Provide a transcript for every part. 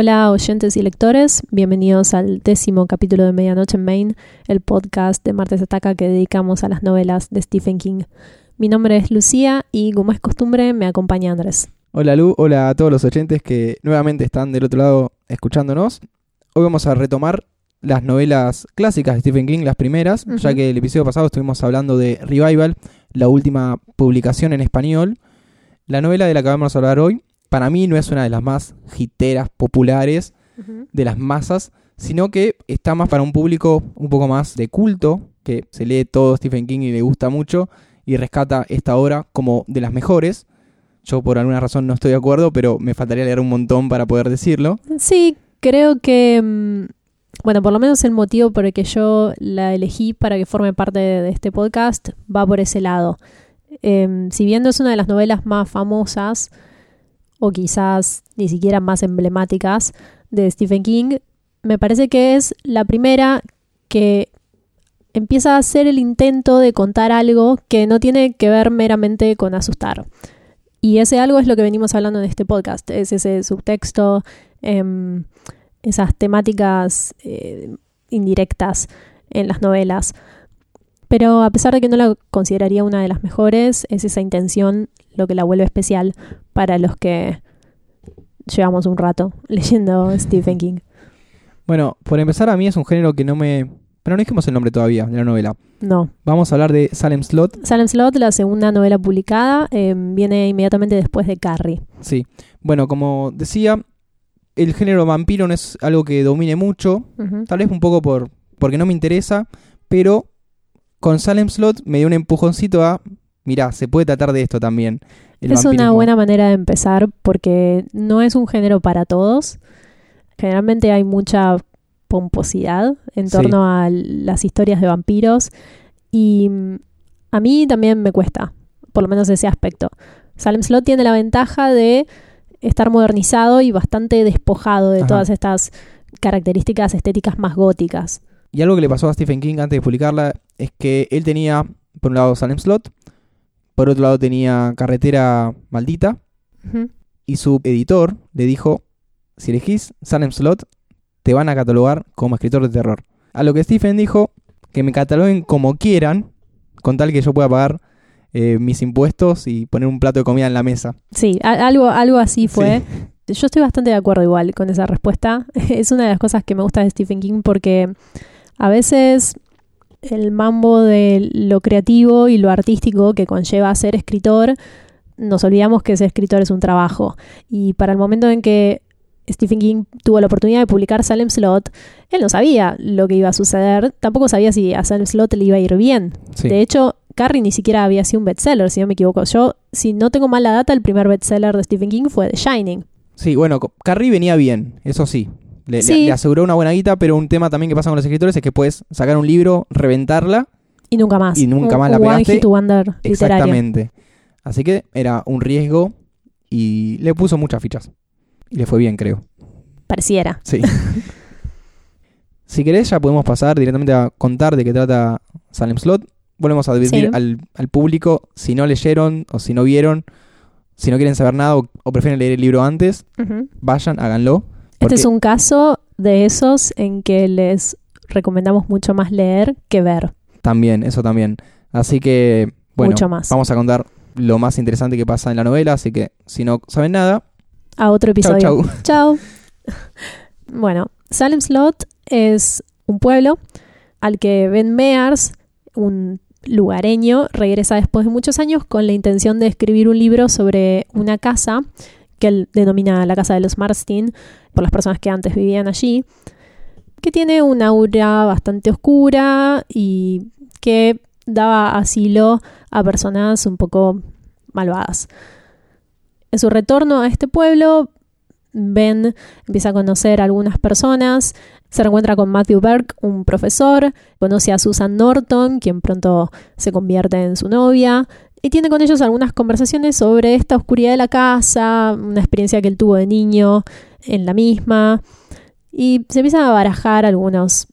Hola oyentes y lectores, bienvenidos al décimo capítulo de Medianoche en Maine, el podcast de Martes Ataca que dedicamos a las novelas de Stephen King. Mi nombre es Lucía y como es costumbre me acompaña Andrés. Hola Lu, hola a todos los oyentes que nuevamente están del otro lado escuchándonos. Hoy vamos a retomar las novelas clásicas de Stephen King, las primeras, ya que el episodio pasado estuvimos hablando de Revival, la última publicación en español. La novela de la que vamos a hablar hoy, para mí no es una de las más hiteras populares de las masas, sino que está más para un público un poco más de culto, que se lee todo Stephen King y le gusta mucho, y rescata esta obra como de las mejores. Yo por alguna razón no estoy de acuerdo, pero me faltaría leer un montón para poder decirlo. Sí, creo que, mm, bueno, por lo menos el motivo por el que yo la elegí para que forme parte de, de este podcast va por ese lado. Em, si bien no es una de las novelas más famosas, o quizás ni siquiera más emblemáticas de Stephen King, me parece que es la primera que empieza a hacer el intento de contar algo que no tiene que ver meramente con asustar. Y ese algo es lo que venimos hablando en este podcast, es ese subtexto, em, esas temáticas eh, indirectas en las novelas. Pero a pesar de que no la consideraría una de las mejores, es esa intención lo que la vuelve especial para los que llevamos un rato leyendo Stephen King. Bueno, por empezar, a mí es un género que no me... Pero no dijimos el nombre todavía de la novela. No. Vamos a hablar de Salem Slot. Salem Slot, la segunda novela publicada, em, viene inmediatamente después de Carrie. Sí. Bueno, como decía, el género vampiro no es algo que domine mucho. Tal vez un poco por porque no me interesa, pero con Salem Slot me dio un empujoncito a, mirá, se puede tratar de esto también. el es una buena manera de empezar porque no es un género para todos. Generalmente hay mucha pomposidad en Sí. torno a las historias de vampiros y mm, a mí también me cuesta, por lo menos ese aspecto. Salem Slot tiene la ventaja de estar modernizado y bastante despojado de Ajá. todas estas características estéticas más góticas. Y algo que le pasó a Stephen King antes de publicarla es que él tenía, por un lado, Salem Slot, por otro lado tenía Carretera Maldita, y su editor le dijo, si elegís Salem Slot, te van a catalogar como escritor de terror. A lo que Stephen dijo, que me cataloguen como quieran, con tal que yo pueda pagar eh, mis impuestos y poner un plato de comida en la mesa. Sí, algo, algo así fue. Yo estoy bastante de acuerdo igual con esa respuesta. Es una de las cosas que me gusta de Stephen King porque a veces el mambo de lo creativo y lo artístico que conlleva ser escritor, nos olvidamos que ser escritor es un trabajo. Y para el momento en que Stephen King tuvo la oportunidad de publicar Salem Slot, él no sabía lo que iba a suceder, tampoco sabía si a Salem Slot le iba a ir bien. Sí. De hecho, Carrie ni siquiera había sido un bestseller, si no me equivoco. Yo, si no tengo mal la data, el primer bestseller de Stephen King fue The Shining. Sí, bueno, Carrie venía bien, eso sí. Le, le- Sí. le aseguró una buena guita, pero un tema también que pasa con los escritores es que puedes sacar un libro, reventarla. Y nunca más. Y nunca Un- más la un One pegaste. Hit Wonder literario. Exactamente. Así que era un riesgo y le puso muchas fichas. Y le fue bien, creo. Pareciera. Sí. si querés, ya podemos pasar directamente a contar de qué trata Salem Slot. Volvemos a advertir Sí. al, al público si no leyeron o si no vieron, si no quieren saber nada o, o prefieren leer el libro antes, vayan, háganlo. Este es un caso de esos en que les recomendamos mucho más leer que ver. También, eso también. Así que, bueno, Mucho más. vamos a contar lo más interesante que pasa en la novela. Así que, si no saben nada, A otro chau, episodio. chau. Chao. bueno, Salem Slot es un pueblo al que Ben Mears, un lugareño, regresa después de muchos años con la intención de escribir un libro sobre una casa que él denomina la casa de los Marstin, por las personas que antes vivían allí, que tiene una aura bastante oscura y que daba asilo a personas un poco malvadas. En su retorno a este pueblo, Ben empieza a conocer a algunas personas, se reencuentra con Matthew Burke, un profesor, conoce a Susan Norton, quien pronto se convierte en su novia, y tiene con ellos algunas conversaciones sobre esta oscuridad de la casa, una experiencia que él tuvo de niño en la misma, y se empiezan a barajar algunos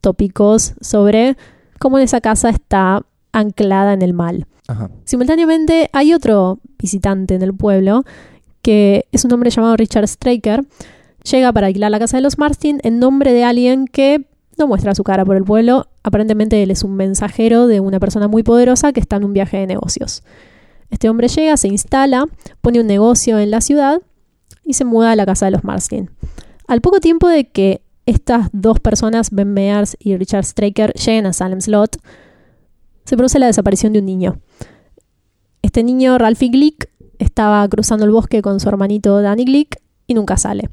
tópicos sobre cómo esa casa está anclada en el mal. Ajá. Simultáneamente hay otro visitante en el pueblo que es un hombre llamado Richard Straker llega para alquilar la casa de los Marstin en nombre de alguien que no muestra su cara por el pueblo. Aparentemente él es un mensajero de una persona muy poderosa que está en un viaje de negocios. Este hombre llega, se instala, pone un negocio en la ciudad y se muda a la casa de los Marstin. Al poco tiempo de que estas dos personas, Ben Mears y Richard Straker, lleguen a Salem Slot, se produce la desaparición de un niño. Este niño, Ralphie Glick, estaba cruzando el bosque con su hermanito Danny Glick y nunca sale.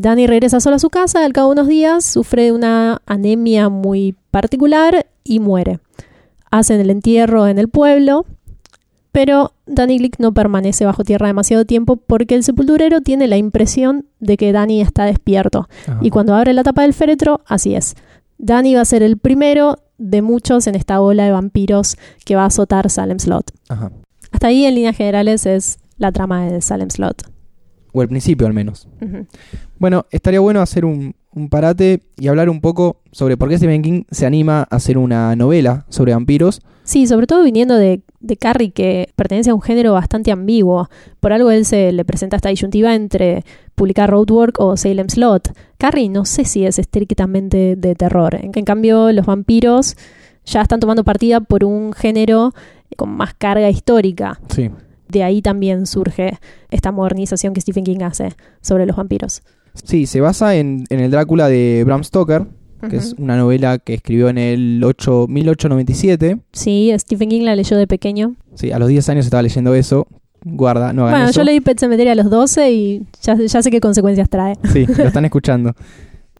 Danny regresa solo a su casa, al cabo de unos días sufre una anemia muy particular y muere. Hacen el entierro en el pueblo, pero Danny Glick no permanece bajo tierra demasiado tiempo porque el sepulturero tiene la impresión de que Danny está despierto. Ajá. Y cuando abre la tapa del féretro, así es. Danny va a ser el primero de muchos en esta ola de vampiros que va a azotar Salem Slot. Ajá. Hasta ahí, en líneas generales, es la trama de Salem Slot. O el principio al menos. Bueno, estaría bueno hacer un, un parate y hablar un poco sobre por qué Stephen King se anima a hacer una novela sobre vampiros. Sí, sobre todo viniendo de, de Carrie, que pertenece a un género bastante ambiguo. Por algo él se le presenta esta disyuntiva entre publicar Roadwork o Salem Slot. Carrie no sé si es estrictamente de terror. En, en cambio, los vampiros ya están tomando partida por un género con más carga histórica. Sí. De ahí también surge esta modernización que Stephen King hace sobre los vampiros. Sí, se basa en, en el Drácula de Bram Stoker, que es una novela que escribió en el 8, 1897. Sí, Stephen King la leyó de pequeño. Sí, a los 10 años estaba leyendo eso. Guarda, no hagan Bueno, eso. yo leí Pet Cemetery a los 12 y ya, ya sé qué consecuencias trae. Sí, lo están escuchando.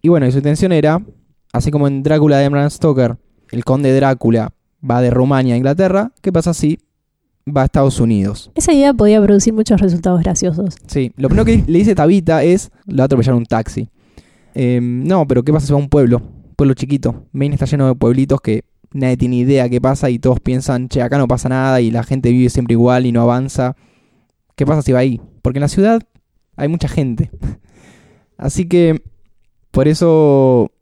Y bueno, y su intención era, así como en Drácula de Bram Stoker, el conde Drácula va de Rumania a Inglaterra, ¿qué pasa si va a Estados Unidos? Esa idea podía producir muchos resultados graciosos. Sí, lo primero que le dice Tabita es, le va a atropellar un taxi. Eh, no, pero ¿qué pasa si va a un pueblo? Pueblo chiquito. Maine está lleno de pueblitos que nadie tiene idea qué pasa y todos piensan, che, acá no pasa nada y la gente vive siempre igual y no avanza. ¿Qué pasa si va ahí? Porque en la ciudad hay mucha gente. Así que por eso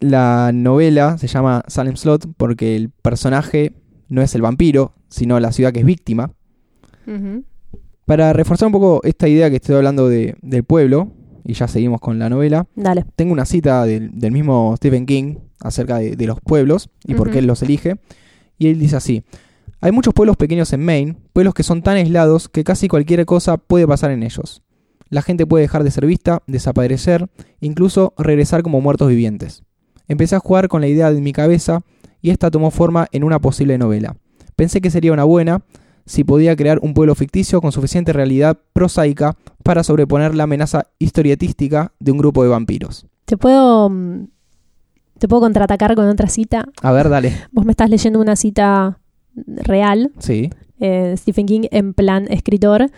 la novela se llama Salem Slot, porque el personaje no es el vampiro, sino la ciudad que es víctima. Para reforzar un poco esta idea que estoy hablando de- del pueblo, y ya seguimos con la novela, Dale. tengo una cita del, del mismo Stephen King acerca de, de los pueblos y por qué él los elige. Y él dice así, hay muchos pueblos pequeños en Maine, pueblos que son tan aislados que casi cualquier cosa puede pasar en ellos. La gente puede dejar de ser vista, desaparecer, incluso regresar como muertos vivientes. Empecé a jugar con la idea de mi cabeza y esta tomó forma en una posible novela. Pensé que sería una buena si podía crear un pueblo ficticio con suficiente realidad prosaica para sobreponer la amenaza historietística de un grupo de vampiros. ¿Te puedo, mm, ¿Te puedo contraatacar con otra cita? A ver, dale. Vos me estás leyendo una cita real, Sí. eh, Stephen King en plan escritor,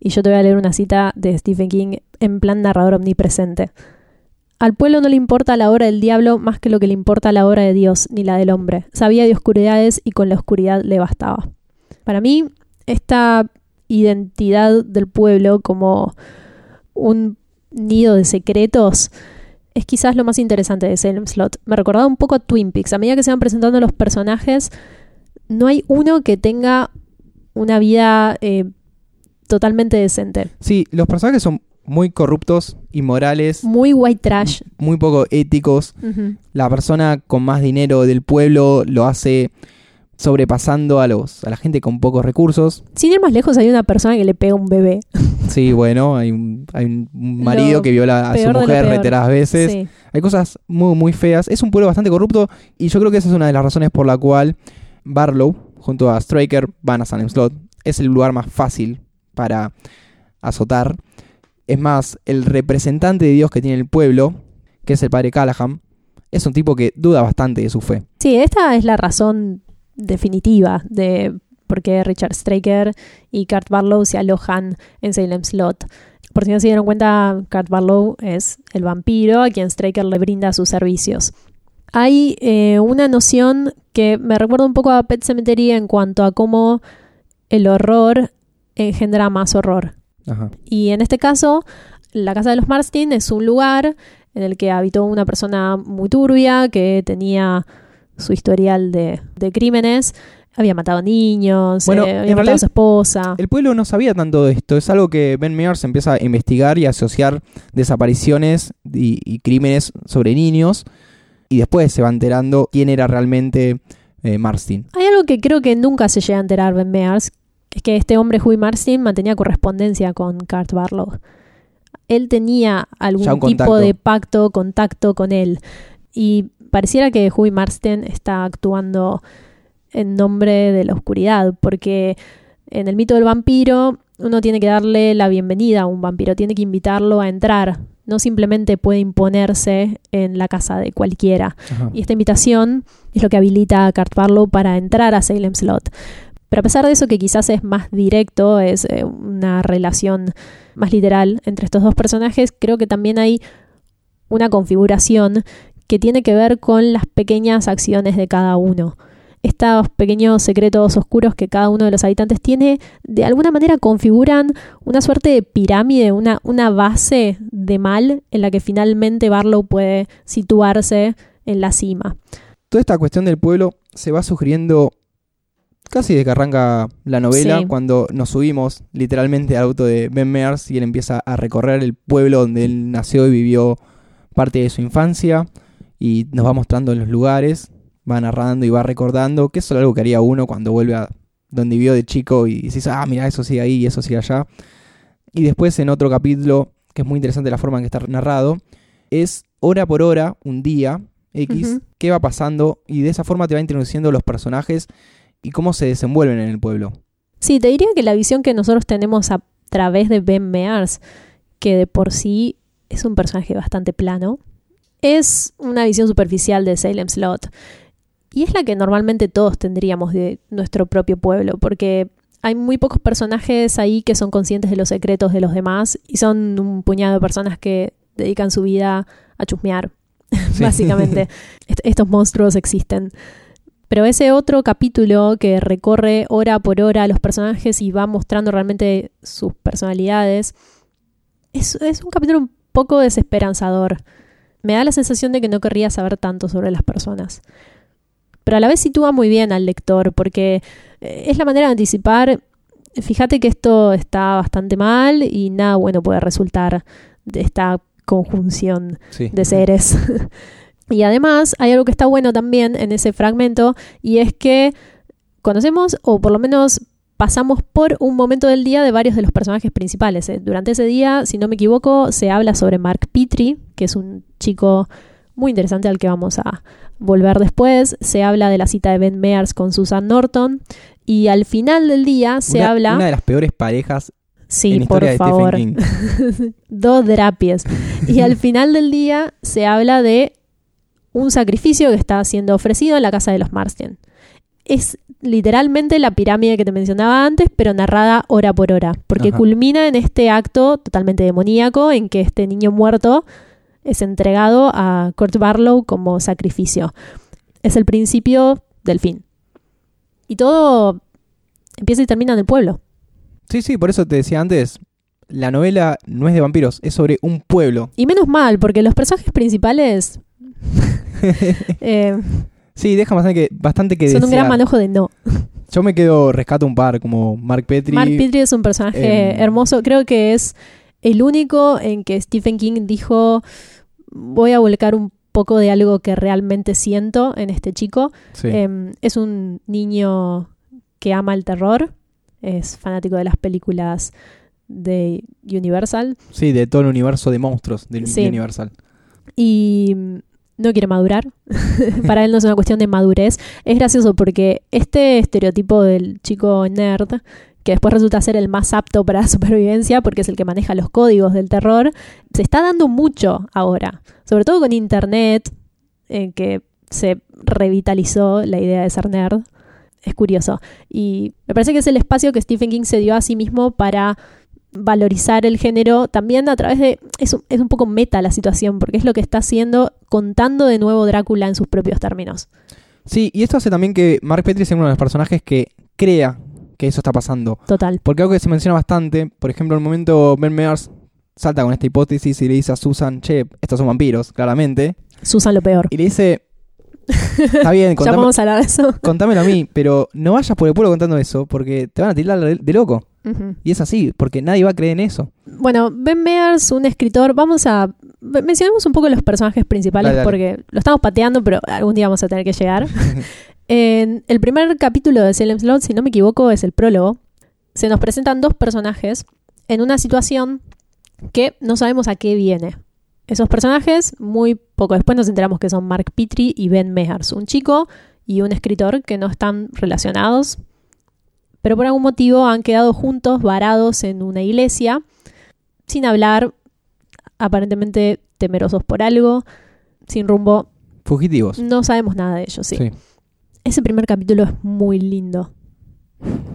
y yo te voy a leer una cita de Stephen King en plan narrador omnipresente. Al pueblo no le importa la obra del diablo más que lo que le importa la obra de Dios ni la del hombre. Sabía de oscuridades y con la oscuridad le bastaba. Para mí, esta identidad del pueblo como un nido de secretos es quizás lo más interesante de Salem Slot. Me recordaba un poco a Twin Peaks. A medida que se van presentando los personajes, no hay uno que tenga una vida eh, totalmente decente. Sí, los personajes son muy corruptos, inmorales, Muy white trash. muy poco éticos. La persona con más dinero del pueblo lo hace sobrepasando a los a la gente con pocos recursos. Sin ir más lejos, hay una persona que le pega a un bebé. Sí, bueno, hay un, hay un marido Lo que viola a su mujer reiteradas veces. Sí. Hay cosas muy, muy feas. Es un pueblo bastante corrupto y yo creo que esa es una de las razones por la cual Barlow, junto a Straker, van a Salem Slot. Es el lugar más fácil para azotar. Es más, el representante de Dios que tiene el pueblo, que es el padre Callahan, es un tipo que duda bastante de su fe. Sí, esta es la razón definitiva de por qué Richard Straker y Kurt Barlow se alojan en Salem Slot. Por si no se dieron cuenta, Kurt Barlow es el vampiro a quien Straker le brinda sus servicios. Hay eh, una noción que me recuerda un poco a Pet Cemetery en cuanto a cómo el horror engendra más horror. Ajá. Y en este caso, la casa de los Marstin es un lugar en el que habitó una persona muy turbia que tenía su historial de, de crímenes. había matado niños, Bueno, eh, había matado realidad- a su esposa. El pueblo no sabía tanto de esto. Es algo que Ben Mears empieza a investigar y a asociar desapariciones y, y crímenes sobre niños. Y después se va enterando quién era realmente eh, Marstin. Hay algo que creo que nunca se llega a enterar Ben Mears, es que este hombre, Huey Marston, mantenía correspondencia con Kurt Barlow. Él tenía algún tipo de pacto, contacto con él. Y pareciera que Huey Marston está actuando en nombre de la oscuridad, porque en el mito del vampiro uno tiene que darle la bienvenida a un vampiro, tiene que invitarlo a entrar, no simplemente puede imponerse en la casa de cualquiera. Ajá. Y esta invitación es lo que habilita a Kurt Barlow para entrar a Salem Slot. Pero a pesar de eso, que quizás es más directo, es eh, una relación más literal entre estos dos personajes, creo que también hay una configuración que tiene que ver con las pequeñas acciones de cada uno. Estos pequeños secretos oscuros que cada uno de los habitantes tiene, de alguna manera configuran una suerte de pirámide, una, una base de mal en la que finalmente Barlow puede situarse en la cima. Toda esta cuestión del pueblo se va sugiriendo casi desde que arranca la novela, Sí. cuando nos subimos literalmente al auto de Ben Mears y él empieza a recorrer el pueblo donde él nació y vivió parte de su infancia y nos va mostrando los lugares, va narrando y va recordando, que eso es algo que haría uno cuando vuelve a donde vivió de chico y dices, ah, mira, eso sigue ahí y eso sigue allá. Y después en otro capítulo, que es muy interesante la forma en que está narrado, es hora por hora, un día X, qué va pasando y de esa forma te va introduciendo los personajes y cómo se desenvuelven en el pueblo. Sí, te diría que la visión que nosotros tenemos a través de Ben Mears, que de por sí es un personaje bastante plano, es una visión superficial de Salem Slot. Y es la que normalmente todos tendríamos de nuestro propio pueblo, porque hay muy pocos personajes ahí que son conscientes de los secretos de los demás y son un puñado de personas que dedican su vida a chusmear, Sí. básicamente. Est- estos monstruos existen. Pero ese otro capítulo que recorre hora por hora a los personajes y va mostrando realmente sus personalidades, es, es un capítulo un poco desesperanzador. Me da la sensación de que no querría saber tanto sobre las personas. Pero a la vez sitúa muy bien al lector, porque eh, es la manera de anticipar, fíjate que esto está bastante mal y nada bueno puede resultar de esta conjunción Sí. de seres. y además hay algo que está bueno también en ese fragmento y es que conocemos o por lo menos pasamos por un momento del día de varios de los personajes principales. ¿eh? Durante ese día, si no me equivoco, se habla sobre Mark Petrie, que es un chico muy interesante al que vamos a volver después. Se habla de la cita de Ben Mears con Susan Norton. Y al final del día se Una- habla... Una de las peores parejas Sí, en por historia de favor. Stephen King. Dos drapies. Y al final del día se habla de un sacrificio que está siendo ofrecido en la casa de los Marsden. Es literalmente la pirámide que te mencionaba antes, pero narrada hora por hora, porque Ajá. culmina en este acto totalmente demoníaco en que este niño muerto es entregado a Kurt Barlow como sacrificio. Es el principio del fin. Y todo empieza y termina en el pueblo. Sí, sí, por eso te decía antes, la novela no es de vampiros, es sobre un pueblo. Y menos mal, porque los personajes principales eh, Sí, deja bastante que, bastante que son un gran manojo de no. Yo me quedo, rescato un par, como Mark Petrie. Mark Petrie es un personaje em, hermoso. Creo que es el único en que Stephen King dijo voy a volcar un poco de algo que realmente siento en este chico. Sí. Em, es un niño que ama el terror, es fanático de las películas de Universal Sí, de todo el universo de monstruos Sí. Universal. y no quiere madurar. Para él no es una cuestión de madurez. Es gracioso porque este estereotipo del chico nerd, que después resulta ser el más apto para la supervivencia porque es el que maneja los códigos del terror, se está dando mucho ahora. Sobre todo con internet, en que se revitalizó la idea de ser nerd. Es curioso. Y me parece que es el espacio que Stephen King se dio a sí mismo para valorizar el género también a través de... Es un, es un poco meta la situación, porque es lo que está haciendo contando de nuevo Drácula en sus propios términos. Sí, y esto hace también que Mark Petrie sea uno de los personajes que crea que eso está pasando. Total. Porque algo que se menciona bastante, por ejemplo, en el momento Ben Mears salta con esta hipótesis y le dice a Susan, che, estos son vampiros, claramente. Susan lo peor. Y le dice, Está bien, Ya contame, vamos a hablar de eso. contámelo a mí, pero no vayas por el pueblo contando eso porque te van a tirar de de Y es así, porque nadie va a creer en eso. Bueno, Ben Mears, un escritor, vamos a... Mencionemos un poco los personajes principales Dale, dale. porque lo estamos pateando, pero algún día vamos a tener que llegar. en el primer capítulo de Salem Slot, si no me equivoco, es el prólogo. Se nos presentan dos personajes en una situación que no sabemos a qué viene. Esos personajes, muy poco después nos enteramos que son Mark Petrie y Ben Mears, un chico y un escritor que no están relacionados, pero por algún motivo han quedado juntos, varados en una iglesia, sin hablar, aparentemente temerosos por algo, sin rumbo. Fugitivos. No sabemos nada de ellos, sí. Sí. Ese primer capítulo es muy lindo.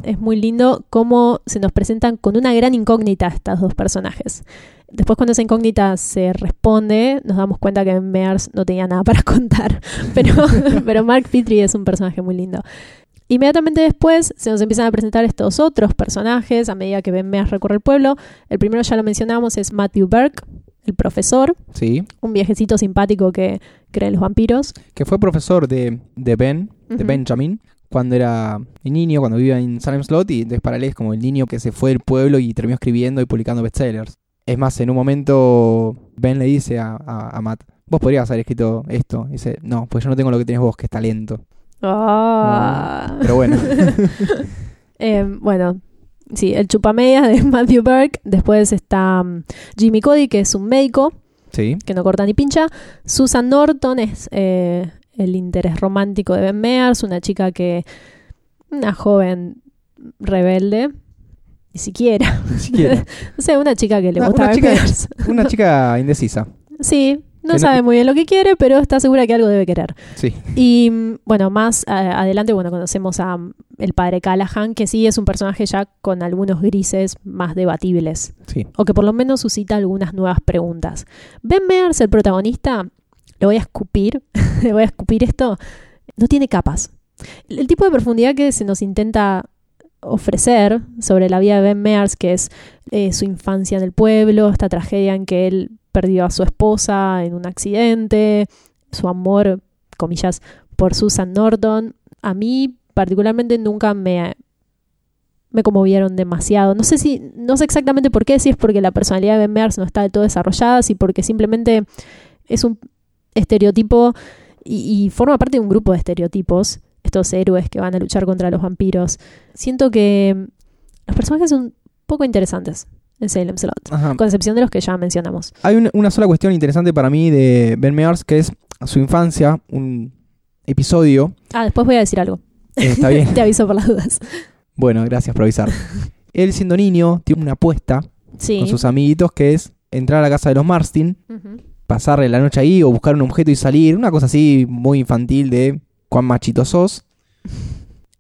Es muy lindo cómo se nos presentan con una gran incógnita estos dos personajes. Después cuando esa incógnita se responde, nos damos cuenta que Mears no tenía nada para contar. Pero, pero Mark Petrie es un personaje muy lindo. Inmediatamente después se nos empiezan a presentar estos otros personajes a medida que Ben Mears recorre el pueblo. El primero ya lo mencionamos, es Matthew Burke, el profesor, Sí. un viejecito simpático que cree en los vampiros. Que fue profesor de, de Ben, de. Benjamin, cuando era niño, cuando vivía en Salem Slot. Y entonces para él es como el niño que se fue del pueblo y terminó escribiendo y publicando bestsellers. Es más, en un momento Ben le dice a, a- a Matt, vos podrías haber escrito esto. Y dice, no, pues yo no tengo lo que tienes vos, que es talento. Ah. Pero bueno, Eh, bueno, sí, el chupamedias de Matthew Burke. Después está mm, Jimmy Cody, que es un médico sí. que no corta ni pincha. Susan Norton es eh, el interés romántico de Ben Mears, una chica que. Una joven rebelde. Ni siquiera. Ni siquiera. o sea, una chica que le gusta una Ben chica- Mears. Una chica indecisa. Sí, no sabe muy bien lo que quiere, pero está segura que algo debe querer. Sí. Y mm, bueno, más adelante, bueno, conocemos a mm, el padre Callahan, que sí es un personaje ya con algunos grises más debatibles, Sí. o que por lo menos suscita algunas nuevas preguntas. Ben Mears, el protagonista, lo voy a escupir, le voy a escupir esto, no tiene capas. El tipo de profundidad que se nos intenta ofrecer sobre la vida de Ben Mears, que es eh, su infancia en el pueblo, esta tragedia en que él perdió a su esposa en un accidente, su amor, comillas, por Susan Norton, a mí particularmente nunca me, me conmovieron demasiado. No sé si, no sé exactamente por qué, si es porque la personalidad de Ben no está del todo desarrollada, si porque simplemente es un estereotipo y, y forma parte de un grupo de estereotipos, estos héroes que van a luchar contra los vampiros. Siento que los personajes son poco interesantes en Salem Slot, Ajá. con excepción de los que ya mencionamos. Hay un- una sola cuestión interesante para mí de Ben Mears, que es su infancia, un episodio. Ah, después voy a decir algo. Eh, está bien. Te aviso por las dudas. Bueno, gracias por avisar. Él siendo niño tiene una apuesta Sí. con sus amiguitos que es entrar a la casa de los Marstin, Ujú. pasarle la noche ahí o buscar un objeto y salir. Una cosa así muy infantil de cuán machito sos.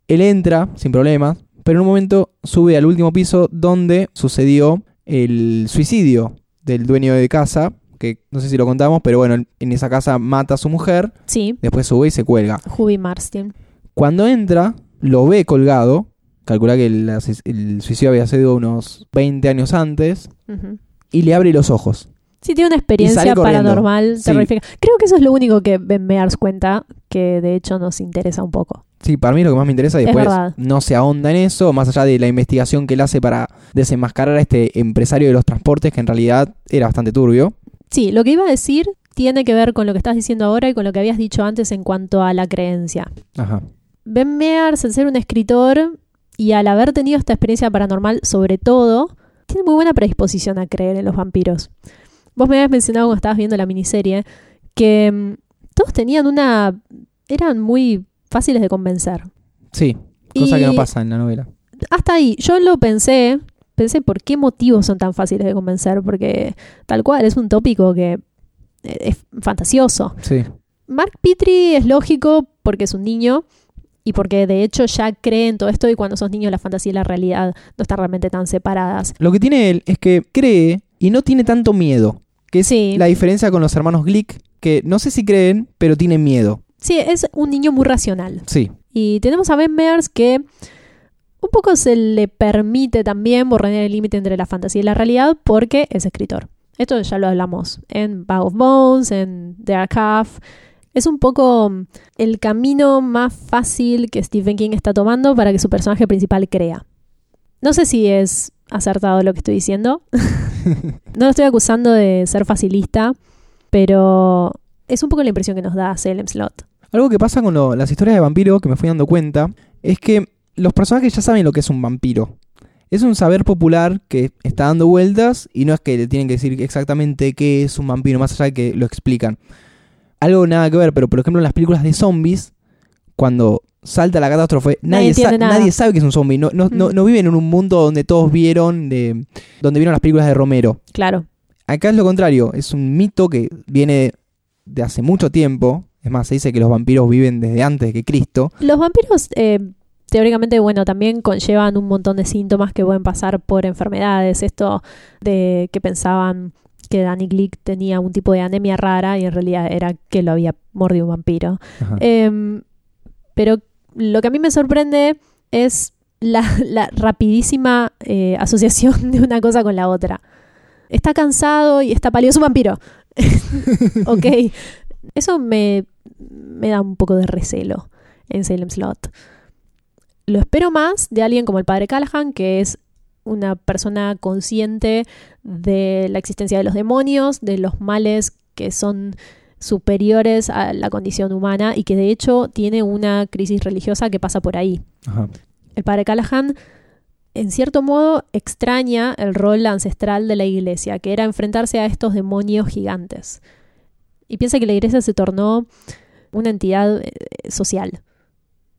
Él entra sin problemas, pero en un momento sube al último piso donde sucedió el suicidio del dueño de casa, que no sé si lo contamos, pero bueno, en esa casa mata a su mujer, Sí, después sube y se cuelga. Huby Marston. Cuando entra, lo ve colgado, calcula que el, suicidio había sido unos 20 años antes, y le abre los ojos. Sí, tiene una experiencia paranormal Sí. terrorífica. Creo que eso es lo único que Ben Mears cuenta, que de hecho nos interesa un poco. Sí, para mí es lo que más me interesa. Es Después verdad. no se ahonda en eso, más allá de la investigación que él hace para desenmascarar a este empresario de los transportes, que en realidad era bastante turbio. Sí, lo que iba a decir tiene que ver con lo que estás diciendo ahora y con lo que habías dicho antes en cuanto a la creencia. Ajá. Ben Mears, al ser un escritor y al haber tenido esta experiencia paranormal, sobre todo, tiene muy buena predisposición a creer en los vampiros. Vos me habías mencionado cuando estabas viendo la miniserie que mm, todos tenían una... eran muy fáciles de convencer. Sí, cosa que no pasa en la novela. Hasta ahí, yo lo pensé, pensé por qué motivos son tan fáciles de convencer, porque tal cual es un tópico que eh, es fantasioso. Sí, Mark Petrie es lógico porque es un niño y porque de hecho ya cree en todo esto y cuando sos niño la fantasía y la realidad no están realmente tan separadas. Lo que tiene él es que cree y no tiene tanto miedo. Que es Sí. la diferencia con los hermanos Glick, que no sé si creen, pero tienen miedo. Sí, es un niño muy racional. Sí, Y tenemos a Ben Mears que un poco se le permite también borrar el límite entre la fantasía y la realidad porque es escritor. Esto ya lo hablamos en Bag of Bones, en The Archive. Es un poco mm, el camino más fácil que Stephen King está tomando para que su personaje principal crea. No sé si es acertado lo que estoy diciendo. no lo estoy acusando de ser facilista, pero es un poco la impresión que nos da Salem Slot. Algo que pasa con lo- las historias de vampiro que me fui dando cuenta es que los personajes ya saben lo que es un vampiro. Es un saber popular que está dando vueltas y no es que le tienen que decir exactamente qué es un vampiro, más allá de que lo explican. Algo nada que ver, pero por ejemplo en las películas de zombies, cuando salta la catástrofe, Nadie nadie, sa- sabe que es un zombie. No, no, Mm. no viven en un mundo donde todos vieron, de, donde vieron las películas de Romero. Claro. Acá es lo contrario, es un mito que viene de hace mucho tiempo. Es más, se dice que los vampiros viven desde antes que Cristo. Los vampiros, eh, teóricamente, bueno, también conllevan un montón de síntomas que pueden pasar por enfermedades. Esto de que pensaban que Danny Glick tenía un tipo de anemia rara y en realidad era que lo había mordido un vampiro. Em, pero lo que a mí me sorprende es la, rapidísima eh, asociación de una cosa con la otra. Está cansado y está pálido, es un vampiro. ok. Eso me, me da un poco de recelo en Salem Slot. Lo espero más de alguien como el padre Callahan, que es una persona consciente de la existencia de los demonios, de los males que son superiores a la condición humana y que de hecho tiene una crisis religiosa que pasa por ahí. Ajá. El padre Callahan, en cierto modo, extraña el rol ancestral de la iglesia, que era enfrentarse a estos demonios gigantes. Y piensa que la iglesia se tornó una entidad eh, social,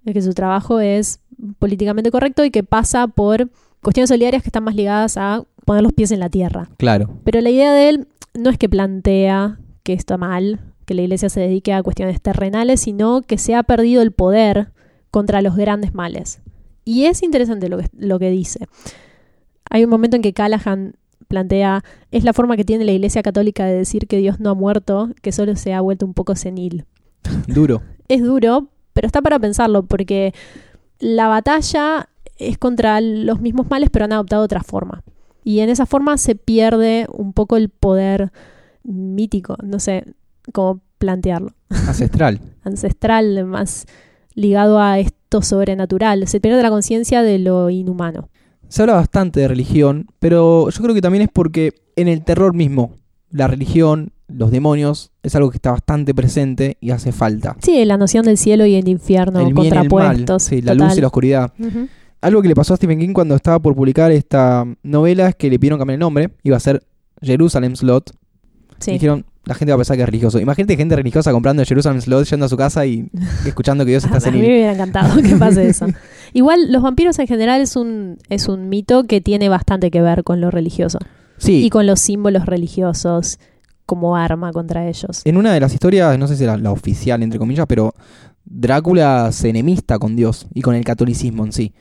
de que su trabajo es políticamente correcto y que pasa por cuestiones solidarias que están más ligadas a poner los pies en la tierra. Claro. Pero la idea de él no es que plantea que está mal, que la iglesia se dedique a cuestiones terrenales, sino que se ha perdido el poder contra los grandes males. Y es interesante lo que, lo que dice. Hay un momento en que Callahan plantea, es la forma que tiene la iglesia católica de decir que Dios no ha muerto, que solo se ha vuelto un poco senil. Duro. Es duro, pero está para pensarlo, porque la batalla es contra los mismos males, pero han adoptado otra forma. Y en esa forma se pierde un poco el poder mítico, no sé cómo plantearlo, Ancestral. ancestral, más ligado a esto sobrenatural. Se pierde la conciencia de lo inhumano. Se habla bastante de religión, pero yo creo que también es porque en el terror mismo, la religión, los demonios, es algo que está bastante presente y hace falta. Sí, la noción del cielo y el infierno el bien y el mal, contrapuestos. sí, la total. luz y la oscuridad. Algo que le pasó a Stephen King cuando estaba por publicar esta novela es que le pidieron cambiar el nombre, iba a ser Jerusalem Slot. Sí. Dijeron, la gente va a pensar que es religioso. Imagínate gente religiosa comprando el Jerusalem Slot, yendo a su casa y escuchando que Dios está A mí me senil. hubiera encantado que pase eso. Igual, los vampiros en general es un, es un mito que tiene bastante que ver con lo religioso. Sí, Y con los símbolos religiosos como arma contra ellos. en una de las historias, no sé si era la oficial, entre comillas, pero Drácula se enemista con Dios y con el catolicismo en sí.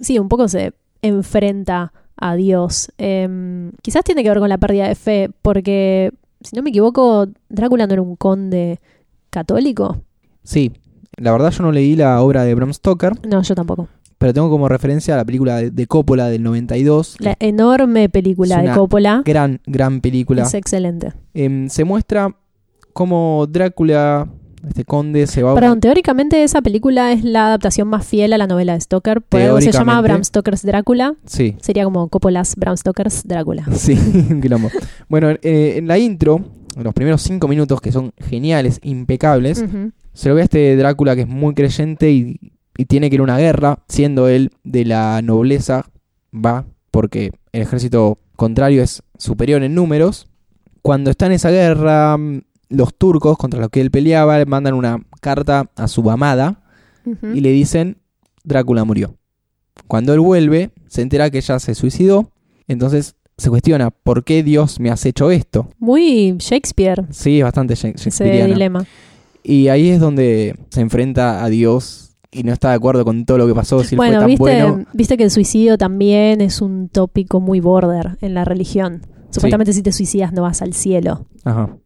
Sí, un poco se enfrenta a Dios. Em, quizás tiene que ver con la pérdida de fe, porque, si no me equivoco, Drácula no era un conde católico. Sí, la verdad yo no leí la obra de Bram Stoker, No, yo tampoco. pero tengo como referencia la película de, de Coppola del 92. La enorme película de Coppola Gran, gran película. es excelente. Em, se muestra cómo Drácula, este conde, se va Perdón, teóricamente esa película es la adaptación más fiel a la novela de Stoker. Por algo se llama. Bram Stoker's Drácula. Sí, Sería como Coppola's Bram Stoker's Drácula. sí, un quilombo. Bueno, eh, en la intro, en los primeros cinco minutos, que son geniales, impecables, se lo ve a este Drácula que es muy creyente y, y tiene que ir a una guerra, siendo él de la nobleza, va, porque el ejército contrario es superior en números. Cuando está en esa guerra, mm, los turcos contra los que él peleaba le mandan una carta a su amada y le dicen Drácula murió. Cuando él vuelve, se entera que ella se suicidó, entonces se cuestiona, ¿por qué Dios me has hecho esto? Muy Shakespeare Sí, bastante Shak- ese dilema. Y ahí es donde se enfrenta a Dios y no está de acuerdo con todo lo que pasó, si Bueno, fue tan viste, bueno. viste que el suicidio también es un tópico muy border en la religión. Supuestamente si te suicidas no vas al cielo. Ajá.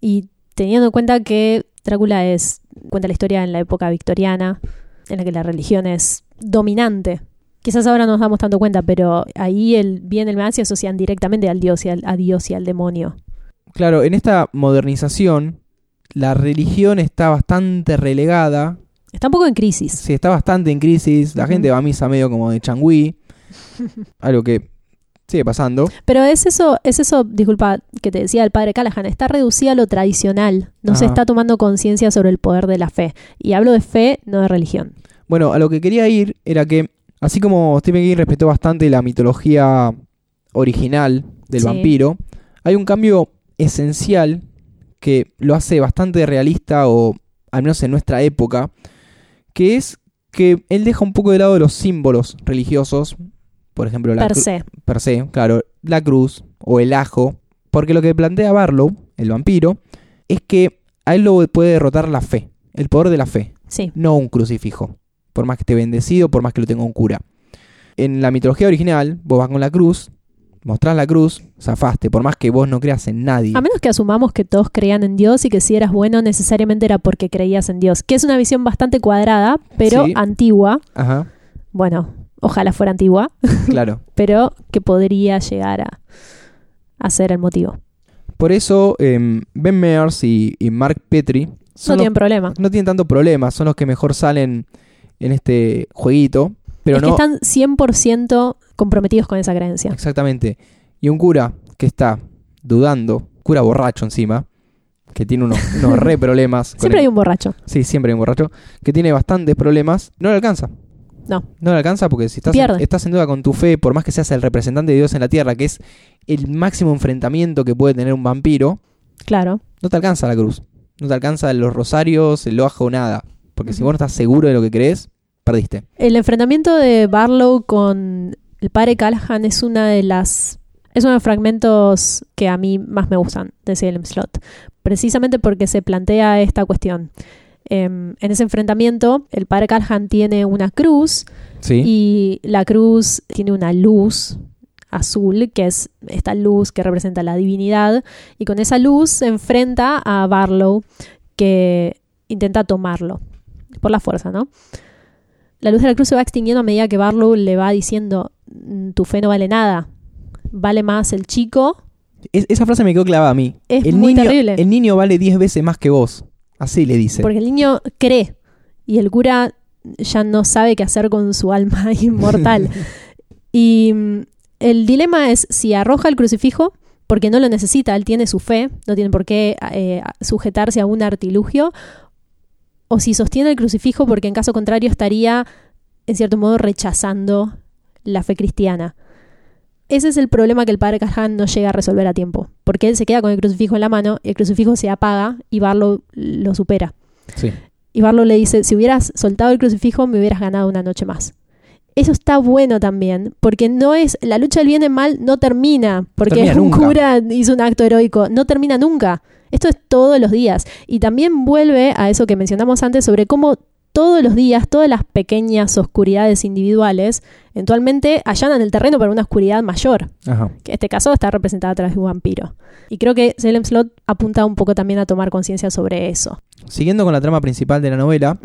Y teniendo en cuenta que Drácula es cuenta la historia en la época victoriana, en la que la religión es dominante. Quizás ahora no nos damos tanto cuenta, pero ahí el bien y el mal se asocian directamente al dios y al, a Dios y al demonio. Claro, en esta modernización, la religión está bastante relegada. Está un poco en crisis. Sí, está bastante en crisis. La gente va a misa medio como de changüí. algo que sigue pasando. Pero es eso, es eso, disculpa, que te decía el padre Callahan, está reducida a lo tradicional. No se está tomando conciencia sobre el poder de la fe. Y hablo de fe, no de religión. Bueno, a lo que quería ir era que, así como Stephen King respetó bastante la mitología original del Sí. vampiro, hay un cambio esencial que lo hace bastante realista, o al menos en nuestra época, que es que él deja un poco de lado los símbolos religiosos, por ejemplo, la per se. per se, claro, la cruz o el ajo, porque lo que plantea Barlow, el vampiro, es que a él lo puede derrotar la fe, el poder de la fe Sí. no un crucifijo. Por más que esté bendecido, por más que lo tenga un cura. En la mitología original, vos vas con la cruz, mostrás la cruz, zafaste, por más que vos no creas en nadie. A menos que asumamos que todos creían en Dios y que si eras bueno necesariamente era porque creías en Dios, que es una visión bastante cuadrada, pero Sí. antigua. Ajá, Bueno, ojalá fuera antigua, claro. pero que podría llegar a, a ser el motivo. Por eso, em, Ben Mears y, y Mark Petrie No los- tienen problema. no tienen tanto problemas, son los que mejor salen en este jueguito. Pero es no, que están 100% comprometidos con esa creencia. Exactamente. Y un cura que está dudando, cura borracho encima, que tiene unos, unos re problemas. Siempre el- hay un borracho. Sí, siempre hay un borracho que tiene bastantes problemas. No le alcanza. No. No le alcanza porque si estás en, Pierde. estás en duda con tu fe, por más que seas el representante de Dios en la tierra, que es el máximo enfrentamiento que puede tener un vampiro, Claro. no te alcanza la cruz. No te alcanza los rosarios, el ojo, nada. Porque si vos no estás seguro de lo que crees, perdiste. El enfrentamiento de Barlow con el padre Callahan es una de las es uno de los fragmentos que a mí más me gustan de Salem Slot, precisamente porque se plantea esta cuestión. Em, en ese enfrentamiento, el padre Callahan tiene una cruz Sí. y la cruz tiene una luz azul, que es esta luz que representa la divinidad, y con esa luz se enfrenta a Barlow, que intenta tomarlo por la fuerza, ¿no? La luz de la cruz se va extinguiendo a medida que Barlow le va diciendo, "Mm, tu fe no vale nada, vale más el chico. Es- esa frase me quedó clavada a mí. Es el muy niño, terrible. El niño vale 10 veces más que vos. Así le dice. Porque el niño cree y el cura ya no sabe qué hacer con su alma inmortal. y mm, el dilema es si arroja el crucifijo, porque no lo necesita, él tiene su fe, no tiene por qué eh, sujetarse a un artilugio, o si sostiene el crucifijo, porque en caso contrario estaría, en cierto modo, rechazando la fe cristiana. Ese es el problema que el padre Callahan no llega a resolver a tiempo, porque él se queda con el crucifijo en la mano el crucifijo se apaga y Barlow lo supera. Sí. Y Barlow le dice, si hubieras soltado el crucifijo me hubieras ganado una noche más. Eso está bueno también, porque no es la lucha del bien y el mal no termina, porque termina un nunca. cura hizo un acto heroico, no termina nunca. Esto es todos los días y también vuelve a eso que mencionamos antes sobre cómo todos los días, todas las pequeñas oscuridades individuales, eventualmente allanan el terreno para una oscuridad mayor, Ajá. que en este caso está representada a través de un vampiro. Y creo que Salem Slot apunta un poco también a tomar conciencia sobre eso. Siguiendo con la trama principal de la novela,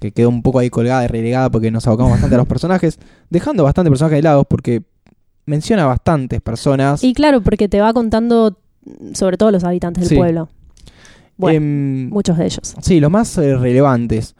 que quedó un poco ahí colgada y relegada porque nos abocamos bastante a los personajes, dejando bastante personajes de lado porque menciona bastantes personas. Y claro, porque te va contando sobre todo los habitantes del Sí. pueblo. Bueno, Em, muchos de ellos. sí, los más eh, relevantes.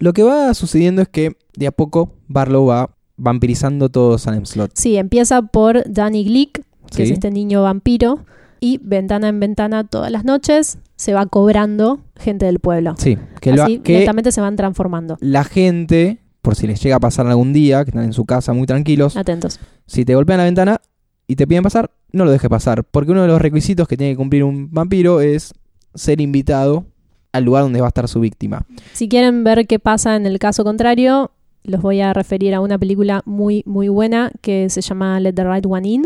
Lo que va sucediendo es que de a poco Barlow va vampirizando todo Salem Slot. Sí, empieza por Danny Glick, que es este niño vampiro, y ventana en ventana todas las noches se va cobrando gente del pueblo. Sí, que, lo- Así que lentamente se van transformando. la gente, por si les llega a pasar algún día, que están en su casa muy tranquilos, Atentos. si te golpean la ventana y te piden pasar, no lo dejes pasar. Porque uno de los requisitos que tiene que cumplir un vampiro es ser invitado al lugar donde va a estar su víctima. Si quieren ver qué pasa en el caso contrario, los voy a referir a una película muy, muy buena que se llama Let the Right One In.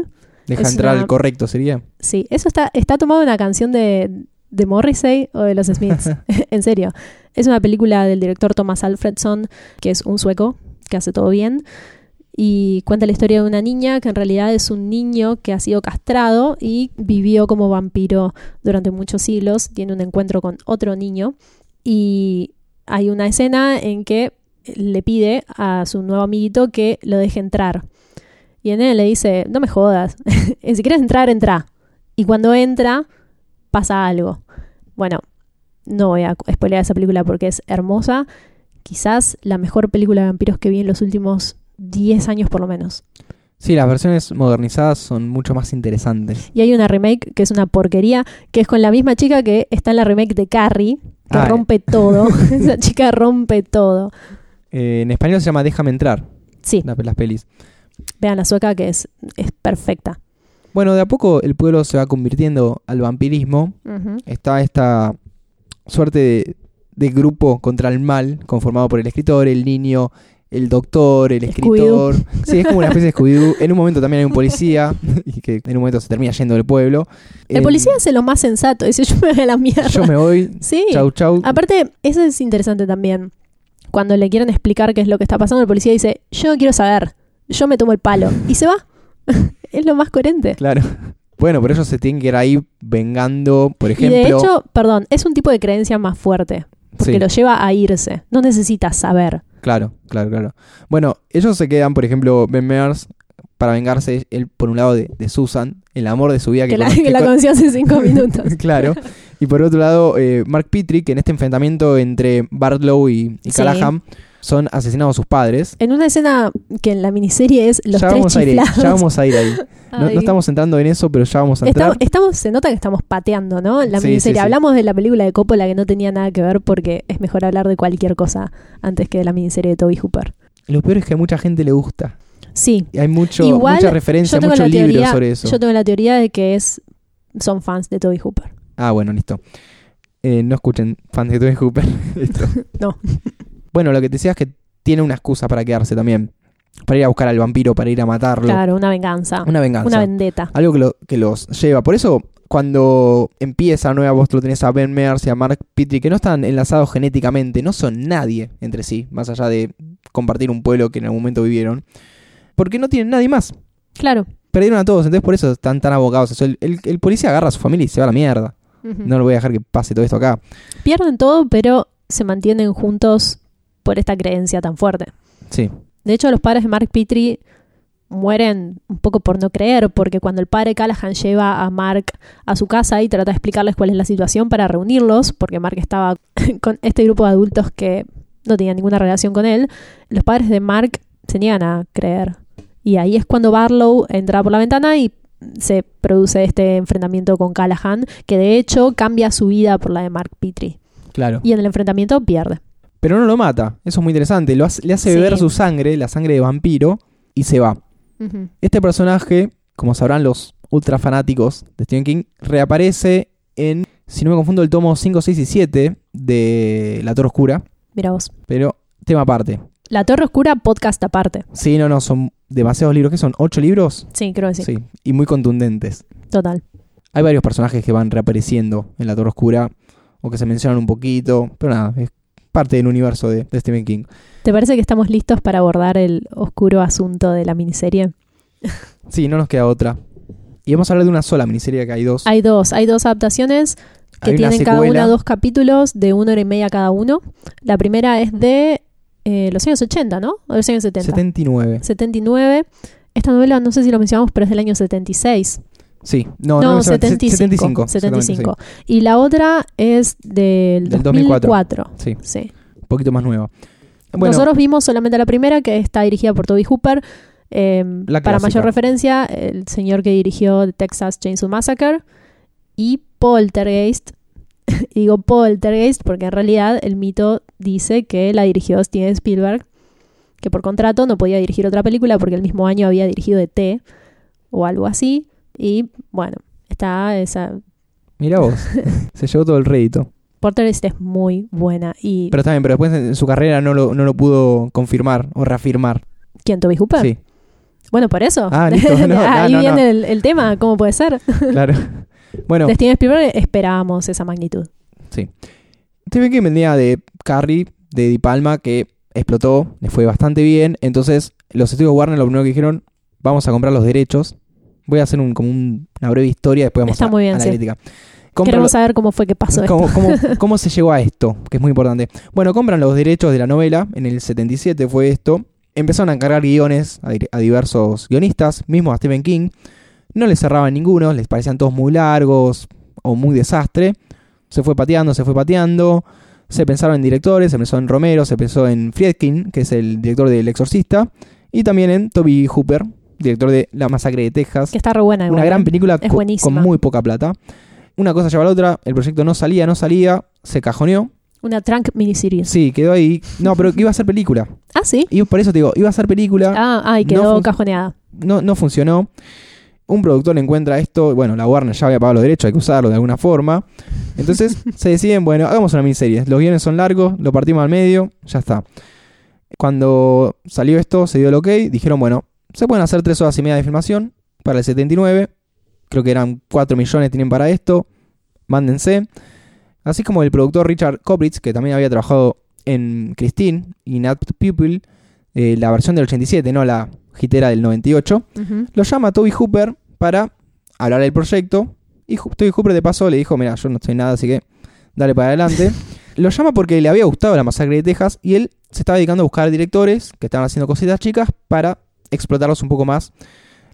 Deja Es entrar una- al correcto, sería. Sí, eso está, está tomado de una canción de, de Morrissey o de los Smiths. en serio. Es una película del director Thomas Alfredson, que es un sueco que hace todo bien. Y cuenta la historia de una niña que en realidad es un niño que ha sido castrado y vivió como vampiro durante muchos siglos. Tiene un encuentro con otro niño. Y hay una escena en que le pide a su nuevo amiguito que lo deje entrar. Y en él le dice, no me jodas, si quieres entrar, entra. Y cuando entra, pasa algo. Bueno, No voy a spoilear esa película porque es hermosa. Quizás la mejor película de vampiros que vi en los últimos 10 años por lo menos. Sí, las versiones modernizadas son mucho más interesantes. Y hay una remake que es una porquería, que es con la misma chica que está en la remake de Carrie, que Ah, rompe todo. Esa chica rompe todo. Eh, en español se llama Déjame entrar, Sí, la- las pelis. vean la sueca que es, es perfecta. Bueno, de a poco el pueblo se va convirtiendo al vampirismo. Está esta suerte de, de grupo contra el mal, conformado por el escritor, el niño, el doctor, el escritor. Sí, es como una especie de Scooby-Doo. En un momento también hay un policía, y que en un momento se termina yendo del pueblo. El Eh, policía hace lo más sensato, dice yo me voy a la mierda. Yo me voy, Sí. chau chau. Aparte, eso es interesante también. Cuando le quieren explicar qué es lo que está pasando, el policía dice, yo no quiero saber, yo me tomo el palo. Y se va. es lo más coherente. Claro. Bueno, pero ellos se tienen que ir ahí vengando, por Y ejemplo. de hecho, perdón, es un tipo de creencia más fuerte. Porque Sí. lo lleva a irse. No necesita saber. Claro, claro, claro. Bueno, ellos se quedan, por ejemplo, Ben Mears para vengarse, él por un lado de, de Susan, el amor de su vida que, Que la, que la con- conocí hace cinco minutos. claro. Y por otro lado, eh, Mark Pitrick, que en este enfrentamiento entre Bartlow y, y Sí. Callahan son asesinados sus padres. En una escena que en la miniserie es los ya, tres vamos a ir, chiflados. ya vamos a ir ahí. No, estamos entrando en eso, pero ya vamos a entrar. Estamos, estamos- se nota que estamos pateando, ¿no? La Sí, miniserie. sí, sí. Hablamos de la película de Coppola que no tenía nada que ver porque es mejor hablar de cualquier cosa antes que de la miniserie de Toby Hooper. Lo peor es que a mucha gente le gusta. Sí. Y hay mucho, Igual, mucha referencia, yo tengo mucho la libro teoría, sobre eso. Yo tengo la teoría de que es son fans de Toby Hooper. Ah, bueno, listo. Eh, no escuchen fans de Toby Hooper. Listo. No. Bueno, lo que te decía es que tiene una excusa para quedarse también. Para ir a buscar al vampiro, para ir a matarlo. Claro, una venganza. Una venganza. Una vendetta. Algo que, lo- que los lleva. Por eso, cuando empieza nueva voz, lo tenés a Ben Mears y a Mark Pitrick, que no están enlazados genéticamente, no son nadie entre sí, más allá de compartir un pueblo que en algún momento vivieron. Porque no tienen nadie más. Claro. Perdieron a todos, entonces por eso están tan abogados. O sea, el, el- el policía agarra a su familia y se va a la mierda. No lo voy a dejar que pase todo esto acá. Pierden todo, pero se mantienen juntos por esta creencia tan fuerte. Sí. De hecho, los padres de Mark Petrie mueren un poco por no creer, porque cuando el padre Callahan lleva a Mark a su casa y trata de explicarles cuál es la situación para reunirlos, porque Mark estaba con este grupo de adultos que no tenían ninguna relación con él, los padres de Mark se niegan a creer. Y ahí es cuando Barlow entra por la ventana y se produce este enfrentamiento con Callahan, que de hecho cambia su vida por la de Mark Petrie. Claro. Y en el enfrentamiento pierde. Pero no lo mata. Eso es muy interesante. Lo hace- le hace Sí. beber su sangre, la sangre de vampiro, y se va. Este personaje, como sabrán los ultra fanáticos de Stephen King, reaparece en, si no me confundo, el tomo 5, 6 y 7 de La Torre Oscura. Mira vos. Pero tema aparte. La Torre Oscura, podcast aparte. Sí, no, no, son demasiados libros. ¿Qué son? ¿Ocho libros? Sí, creo que sí. Sí, y muy contundentes. Total. Hay varios personajes que van reapareciendo en La Torre Oscura o que se mencionan un poquito, pero nada, es parte del universo de, de Stephen King. ¿Te parece que estamos listos para abordar el oscuro asunto de la miniserie? Sí, no nos queda otra. Y vamos a hablar de una sola miniserie que hay dos. Hay dos, hay dos adaptaciones que Hay una tienen cada una dos capítulos de una hora y media cada uno. La primera es de eh, los años 80, ¿no? O los años 70. 79. 79. Esta novela, no sé si lo mencionamos, pero es del año 76. Sí, no, No, no, 75. 75. 75. Y la otra es del, Del 2004. 2004. Sí, Sí. un poquito más nueva. Bueno, Nosotros vimos solamente la primera, que está dirigida por Toby Hooper. Eh, La para mayor referencia, el señor que dirigió The Texas Chainsaw Massacre y Poltergeist. y digo Poltergeist porque en realidad el mito dice que la dirigió Steven Spielberg, que por contrato no podía dirigir otra película porque el mismo año había dirigido E.T. o algo así. Y bueno, está esa. mira vos, se llevó todo el rédito. Poltergeist es muy buena. Y Pero está bien, pero después en su carrera no lo, no lo pudo confirmar o reafirmar. ¿quién? Toby Hooper. Sí, Bueno, por eso. Ah, listo. No, Ahí no, viene. El, el tema, ¿cómo puede ser? claro. Bueno, De Steven Spielberg esperábamos esa magnitud. sí. Stephen King venía de Carrie, de Di Palma, que explotó, le fue bastante bien. Entonces, los estudios Warner lo primero que dijeron, vamos a comprar los derechos. Voy a hacer un, como un- una breve historia, después vamos Está a, muy bien, a la sí. crítica. Compran Queremos lo- saber cómo fue que pasó esto. ¿Cómo, se llegó a esto? Que es muy importante. Bueno, compran los derechos de la novela, en el 77 fue esto. Empezaron a encargar guiones a diversos guionistas, mismo a Stephen King. No les cerraban ninguno, les parecían todos muy largos o muy desastre. Se fue pateando, se fue pateando. Se pensaron en directores, se pensó en Romero, se pensó en Friedkin, que es el director del Exorcista, y también en Toby Hooper, director de La Masacre de Texas. Que está re buena. Una igual, gran ¿eh? película Es co- buenísima. con muy poca plata. Una cosa lleva a la otra, el proyecto no salía, no salía, se cajoneó. Una trunk miniseries. Sí, quedó ahí. No, pero iba a ser película. Ah, sí. Y por eso te digo, iba a ser película, Ah, ay, no quedó cajoneada. no, no funcionó. Un productor encuentra esto, bueno, la Warner ya había pagado los derechos, hay que usarlo de alguna forma. Entonces se deciden, bueno, hagamos una miniserie. Los guiones son largos, lo partimos al medio, ya está. Cuando salió esto, se dio el ok, dijeron, bueno, se pueden hacer tres horas y media de filmación para el 79. Creo que eran 4 millones tienen para esto. Mándense. Así como el productor Richard Kopritz, que también había trabajado en Christine y Nat Pupil, eh, la versión del 87, no la hitera del 98, Ujú. lo llama Toby Hooper para hablar del proyecto. Y Toby Hooper de paso le dijo, mira, yo no estoy nada, así que dale para adelante. lo llama porque le había gustado la masacre de Texas y él se estaba dedicando a buscar directores que estaban haciendo cositas chicas para explotarlos un poco más.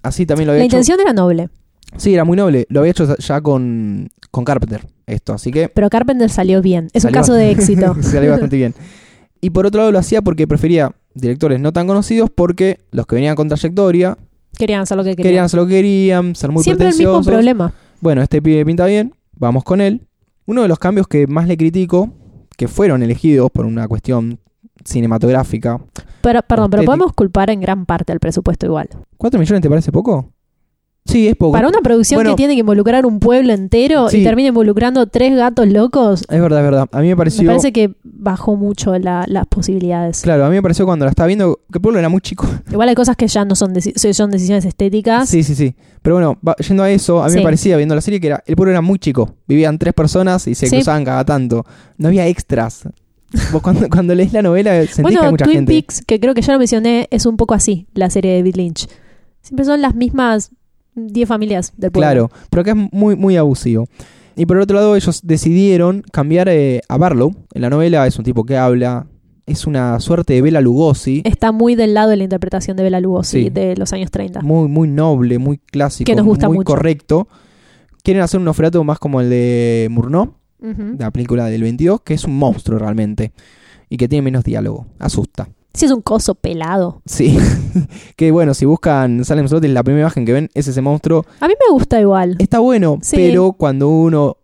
Así también lo había La hecho. intención era noble, Sí, era muy noble. Lo había hecho ya con, con Carpenter, esto. Así que pero Carpenter salió bien. Es un caso de éxito. salió bastante bien. Y por otro lado lo hacía porque prefería directores no tan conocidos porque los que venían con trayectoria Querían hacer lo que querían querían. hacer lo que querían, ser muy Siempre el mismo problema. Bueno, este pibe pinta bien, vamos con él. Uno de los cambios que más le critico, que fueron elegidos por una cuestión cinematográfica. Pero, perdón, pero podemos culpar en gran parte al presupuesto igual. ¿4 millones te parece poco? Sí, es poco. Para una producción Bueno, que tiene que involucrar un pueblo entero Sí. y termina involucrando tres gatos locos, Es verdad, es verdad. A mí me pareció... me parece que bajó mucho la- las posibilidades. Claro, a mí me pareció cuando la estaba viendo que el pueblo era muy chico. Igual hay cosas que ya no son, deci- son decisiones estéticas. Sí, sí, sí. Pero bueno, yendo a eso, a mí Sí. me parecía viendo la serie que era, el pueblo era muy chico. Vivían tres personas y se Sí. cruzaban cada tanto. No había extras. Vos cuando, cuando lees la novela sentís que hay Bueno, mucha Twin gente. Peaks, que creo que ya lo mencioné, es un poco así, la serie de David Lynch. Siempre son las mismas 10 familias del pueblo. Claro, pero acá es muy, muy abusivo. Y por otro lado, ellos decidieron cambiar eh, a Barlow. En la novela es un tipo que habla. Es una suerte de Bela Lugosi. Está muy del lado de la interpretación de Bela Lugosi Sí. de los años 30. Muy, muy noble, muy clásico. Que nos gusta muy mucho. correcto. Quieren hacer un Nosferatu más como el de Murnau, Ujú. la película del 22, que es un monstruo realmente. Y que tiene menos diálogo. Asusta. Sí, es un coso pelado. Sí. que bueno, si buscan Salem Slot, la primera imagen que ven es ese monstruo. A mí me gusta igual. Está bueno, Sí. pero cuando uno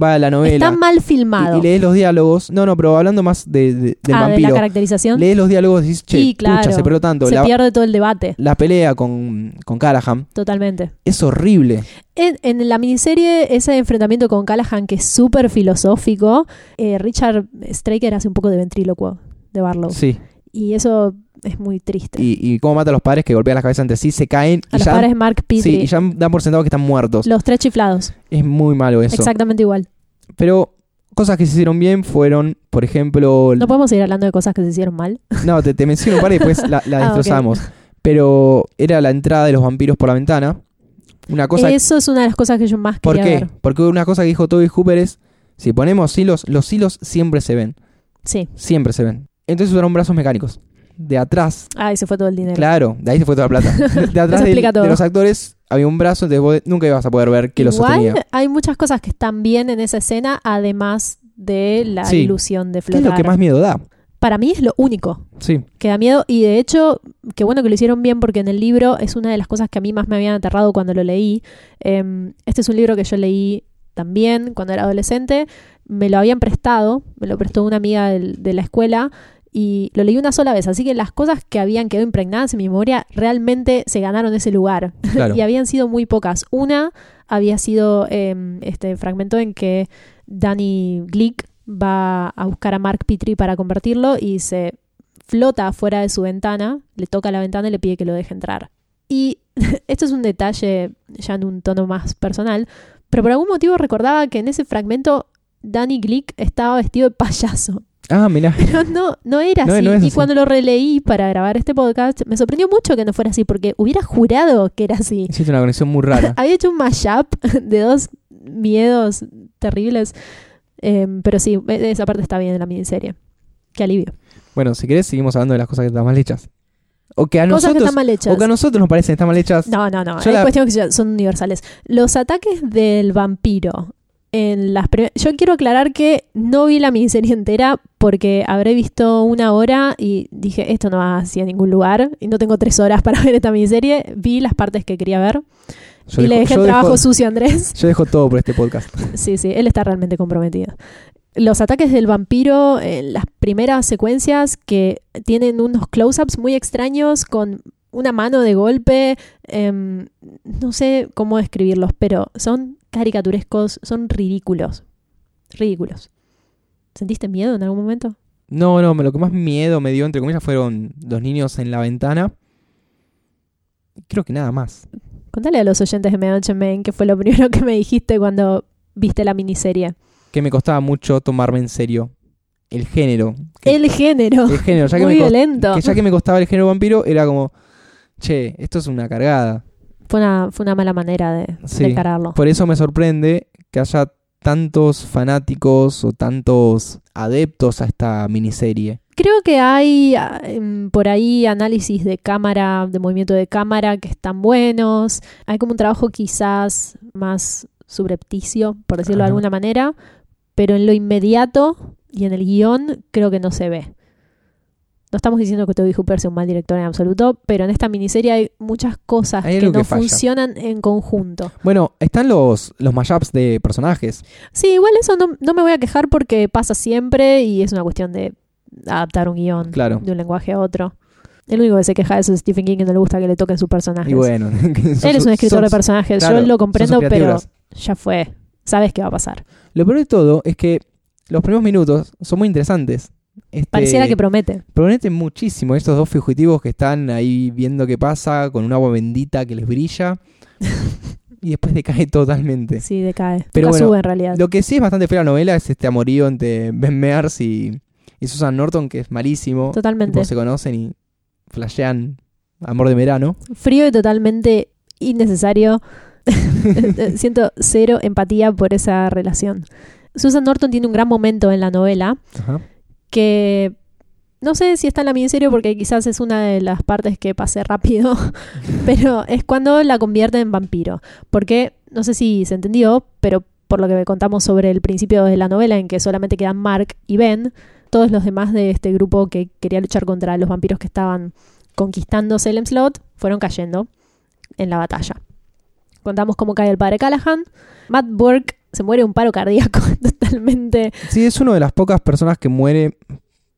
va a la novela Está mal y, filmado. y lees los diálogos, no, no, pero hablando más de, de- del ah, de la vampiro, caracterización. lees los diálogos y dices, che, Sí, claro. pucha, se perdió tanto. Se La, pierde todo el debate, la pelea con, con Callahan totalmente. es horrible. En, en la miniserie, ese enfrentamiento con Callahan, que es súper filosófico, eh, Richard Straker hace un poco de ventrílocuo de Barlow. Sí. Y eso es muy triste. Y, y cómo mata a los padres que golpean las cabezas entre sí, se caen a y los ya, padres Mark sí, Petrie. y ya dan por sentado que están muertos. Los tres chiflados. Es muy malo eso. Exactamente igual. Pero cosas que se hicieron bien fueron, por ejemplo... No podemos seguir hablando de cosas que se hicieron mal. No, te, te menciono un par y después la, la Ah, destrozamos. Pero era la entrada de los vampiros por la ventana. Una cosa... Eso es una de las cosas que yo más ¿Por quería qué? ver. Porque una cosa que dijo Toby Hooper es, si ponemos hilos, los hilos siempre se ven. Sí. Siempre se ven. Entonces usaron brazos mecánicos. De atrás, Ay, se fue todo el dinero. claro, de ahí se fue toda la plata. De atrás del- de los actores había un brazo, entonces vos nunca ibas a poder ver que lo sostenía. hay muchas cosas que están bien en esa escena, además de la Sí. ilusión de ¿Qué es flotar. lo que más miedo da? Para mí es lo único Sí, que da miedo y de hecho, qué bueno que lo hicieron bien porque en el libro es una de las cosas que a mí más me habían aterrado cuando lo leí. Em, este es un libro que yo leí también cuando era adolescente. Me lo habían prestado, me lo prestó una amiga de la escuela y lo leí una sola vez. Así que las cosas que habían quedado impregnadas en mi memoria realmente se ganaron ese lugar. claro. y habían sido muy pocas. Una había sido em, este fragmento en que Danny Glick va a buscar a Mark Petrie para convertirlo y se flota afuera de su ventana, le toca la ventana y le pide que lo deje entrar. Y esto es un detalle ya en un tono más personal, pero por algún motivo recordaba que en ese fragmento Danny Glick estaba vestido de payaso. Ah, mirá. Pero no, no era No, así. no es y así. cuando lo releí para grabar este podcast, me sorprendió mucho que no fuera así, porque hubiera jurado que era así. Hiciste una conexión muy rara. Había hecho un mashup de dos miedos terribles. Em, pero sí, e- esa parte está bien en la miniserie. Qué alivio. bueno, si querés seguimos hablando de las cosas que están mal hechas. O que a Cosas que nosotros, están mal hechas. o que a nosotros nos parecen que están mal hechas. No, no, no. Yo Hay la- cuestiones que son universales. Los ataques del vampiro En las Yo quiero aclarar que no vi la miniserie entera porque habré visto una hora y dije, esto no va hacia ningún lugar y no tengo tres horas para ver esta miniserie. Vi las partes que quería ver Yo y le dejé el trabajo dejo- sucio a Andrés. Yo dejo todo por este podcast. Sí, sí, él está realmente comprometido. Los ataques del vampiro en las primeras secuencias que tienen unos close-ups muy extraños con una mano de golpe, em, no sé cómo describirlos, pero son caricaturescos, son ridículos. Ridículos. ¿Sentiste miedo en algún momento? No, no, lo que más miedo me dio, entre comillas, fueron dos niños en la ventana. Creo que nada más. Contale a los oyentes de Medianoche Main que fue lo primero que me dijiste cuando viste la miniserie. Que me costaba mucho tomarme en serio el género. Que- El género. el género, ya que, Muy me violento. que ya que me costaba el género vampiro, era como, che, esto es una cargada. Fue una, fue una mala manera de, Sí. de encararlo. Por eso me sorprende que haya tantos fanáticos o tantos adeptos a esta miniserie. Creo que hay ah, em, por ahí análisis de cámara, de movimiento de cámara que están buenos. Hay como un trabajo quizás más subrepticio, por decirlo de alguna manera, pero en lo inmediato y en el guion creo que no se ve. No estamos diciendo que Toby Hooper sea un mal director en absoluto, pero en esta miniserie hay muchas cosas Hay que no que funcionan en conjunto. Bueno, están los, los mashups de personajes. Sí, igual eso no, no me voy a quejar porque pasa siempre y es una cuestión de adaptar un guion Claro. de un lenguaje a otro. El único que se queja de eso es Stephen King, que no le gusta que le toquen sus personajes. Y bueno, Él es un escritor de personajes, claro, yo lo comprendo, pero ya fue. Sabes qué va a pasar. Lo peor de todo es que los primeros minutos son muy interesantes. Este, Pareciera que promete. prometen muchísimo estos dos fugitivos que están ahí viendo qué pasa con un agua bendita que les brilla y después decae totalmente. Sí, decae. Pero Nunca bueno, sube en realidad. Lo que sí es bastante fea la novela es este amorío entre Ben Mears y, y Susan Norton, que es malísimo. Totalmente. Tipo, se conocen y flashean amor de verano. Frío y totalmente innecesario. Siento cero empatía por esa relación. Susan Norton tiene un gran momento en la novela Ajá. Que no sé si está en la miniserie porque quizás es una de las partes que pasé rápido, pero es cuando la convierte en vampiro. Porque no sé si se entendió, pero por lo que contamos sobre el principio de la novela en que solamente quedan Mark y Ben, todos los demás de este grupo que quería luchar contra los vampiros que estaban conquistando Salem Slot fueron cayendo en la batalla. Contamos cómo cae el padre Callahan. Matt Burke se muere un paro cardíaco totalmente. Sí, es una de las pocas personas que muere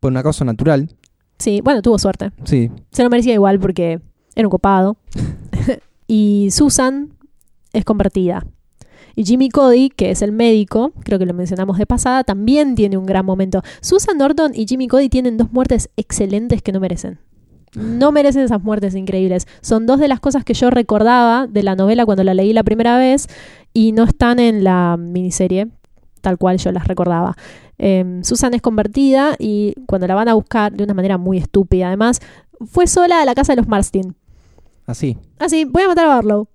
por una causa natural. Sí, bueno, tuvo suerte. Sí. Se lo merecía igual porque era un copado. y Susan es convertida. Y Jimmy Cody, que es el médico, creo que lo mencionamos de pasada, también tiene un gran momento. Susan Norton y Jimmy Cody tienen dos muertes excelentes que no merecen. No merecen esas muertes increíbles. Son dos de las cosas que yo recordaba de la novela cuando la leí la primera vez y no están en la miniserie tal cual yo las recordaba. Eh, Susan es convertida y cuando la van a buscar de una manera muy estúpida, además, fue sola a la casa de los Marstin. Así. Así, voy a matar a Barlow.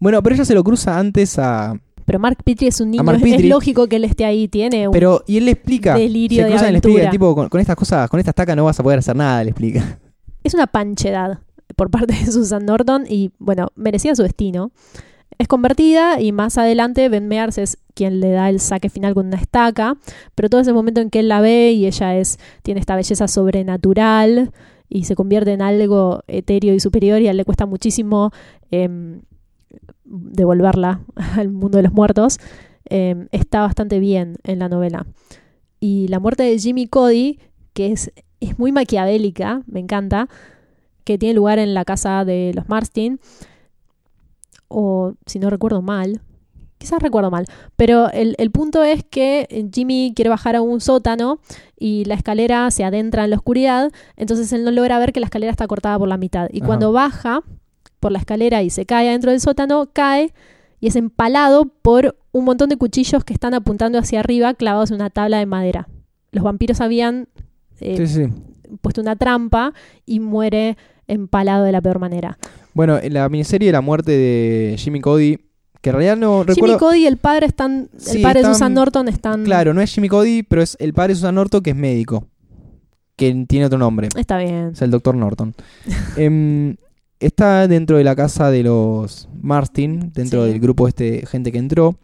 Bueno, pero ella se lo cruza antes a. Pero Mark Petrie es un niño, es, es lógico que él esté ahí, tiene un... Pero, y él le explica. delirio se de cruzan y le explica, aventura. tipo, con, con estas cosas, con estas tacas no vas a poder hacer nada, le explica. Es una panchedad por parte de Susan Norton y, bueno, merecía su destino. Es convertida y más adelante Ben Mears es quien le da el saque final con una estaca, pero todo ese momento en que él la ve y ella es tiene esta belleza sobrenatural y se convierte en algo etéreo y superior y a él le cuesta muchísimo em, devolverla al mundo de los muertos, em, está bastante bien en la novela. Y la muerte de Jimmy Cody, que es, es muy maquiavélica, me encanta, que tiene lugar en la casa de los Marstin, o si no recuerdo mal, quizás recuerdo mal, pero el, el punto es que Jimmy quiere bajar a un sótano y la escalera se adentra en la oscuridad, entonces él no logra ver que la escalera está cortada por la mitad. Y Ajá. cuando baja por la escalera y se cae adentro del sótano, cae y es empalado por un montón de cuchillos que están apuntando hacia arriba clavados en una tabla de madera. Los vampiros habían eh, Sí, sí. puesto una trampa y muere empalado de la peor manera. Bueno, en la miniserie La muerte de Jimmy Cody, que en realidad no Jimmy recuerdo. Cody y el padre están, el padre de Susan Norton están Claro, no es Jimmy Cody, pero es el padre de Susan Norton que es médico. Que tiene otro nombre. Está bien. Es el doctor Norton. Em, está dentro de la casa de los Marstin, dentro Sí. del grupo este gente que entró.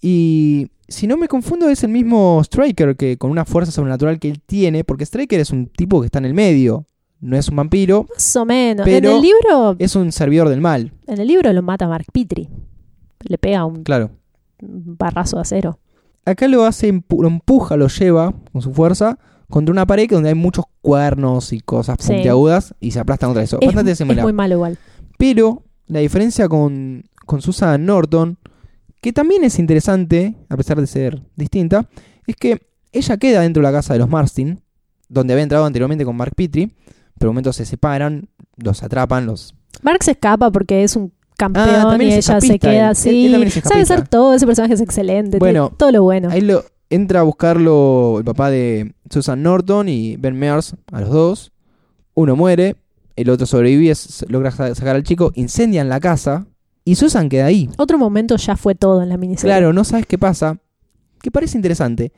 Y si no me confundo, es el mismo Striker que con una fuerza sobrenatural que él tiene, porque Striker es un tipo que está en el medio. No es un vampiro, Más o menos. Pero- en el libro, es un servidor del mal. en el libro lo mata Mark Petrie. Le pega un Claro. barrazo de acero. Acá lo hace, lo empuja, lo lleva con su fuerza contra una pared donde hay muchos cuernos y cosas Sí. puntiagudas y se aplastan contra eso. Es, Bastante es similar. muy malo igual. Pero la diferencia con, con Susan Norton, que también es interesante, a pesar de ser distinta, es que ella queda dentro de la casa de los Marstin, donde había entrado anteriormente con Mark Petrie, pero un momento se separan, los atrapan, los... Mark se escapa porque es un campeón Ah, y ella se queda él. así. Él- él Sabe hacer todo, ese personaje es excelente. Bueno, todo lo bueno. Ahí lo entra a buscarlo el papá de Susan Norton y Ben Mears, a los dos. Uno muere, el otro sobrevive, logra sa- sacar al chico, incendian la casa y Susan queda ahí. Otro momento ya fue todo en la miniserie. Claro, no sabes qué pasa. Que parece interesante.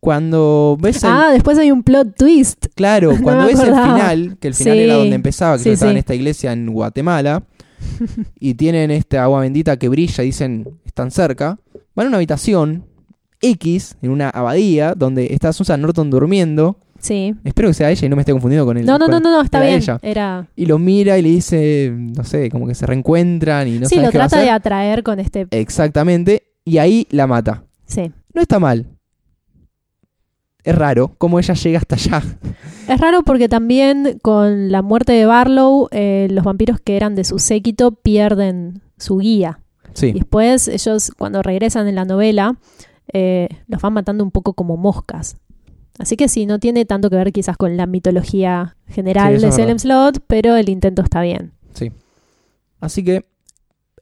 Cuando ves el, Ah, después hay un plot twist. claro, no cuando ves el final, que el final Sí, era donde empezaba, que sí, estaba en sí. esta iglesia en Guatemala, y tienen esta agua bendita que brilla y dicen, están cerca, van a una habitación X, en una abadía, donde está Susan Norton durmiendo. Sí. Espero que sea ella y no me esté confundiendo con él. No, no, no, no, no, está era bien. ella. Era. Y lo mira y le dice, no sé, como que se reencuentran y no sí, sabes lo qué va a trata de atraer con este. Exactamente. Y ahí la mata. Sí. No está mal. Es raro cómo ella llega hasta allá. Es raro porque también con la muerte de Barlow, eh, los vampiros que eran de su séquito pierden su guía. Y Sí, después ellos, cuando regresan en la novela, eh, los van matando un poco como moscas. Así que sí, no tiene tanto que ver quizás con la mitología general Sí, de Salem Slot, pero el intento está bien. así que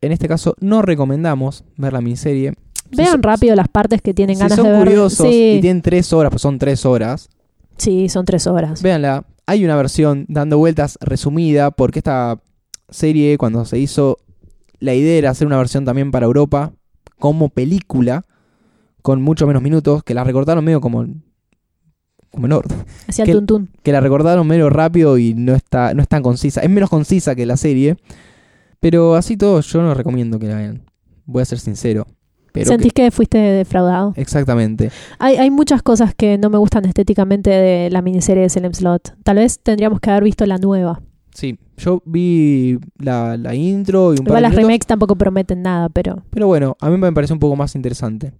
en este caso no recomendamos ver la miniserie. Vean son- rápido las partes que tienen Si ganas son de ver. curiosos sí, y tienen tres horas, pues son tres horas, sí, son tres horas. véanla. Hay una versión dando vueltas resumida porque esta serie cuando se hizo la idea era hacer una versión también para Europa como película con mucho menos minutos que la recortaron medio como como en orden. Hacia el que- tuntún. que la recordaron medio rápido y no está no es tan concisa. Es menos concisa que la serie. Pero así todo, yo no recomiendo que la vean. Voy a ser sincero. Pero ¿Sentís que fuiste defraudado? exactamente. Hay, hay muchas cosas que no me gustan estéticamente de la miniserie de Salem Slot. Tal vez tendríamos que haber visto la nueva. Sí, yo vi la, la intro y un par Igual de las minutos, remakes tampoco prometen nada, pero Pero bueno, a mí me parece un poco más interesante.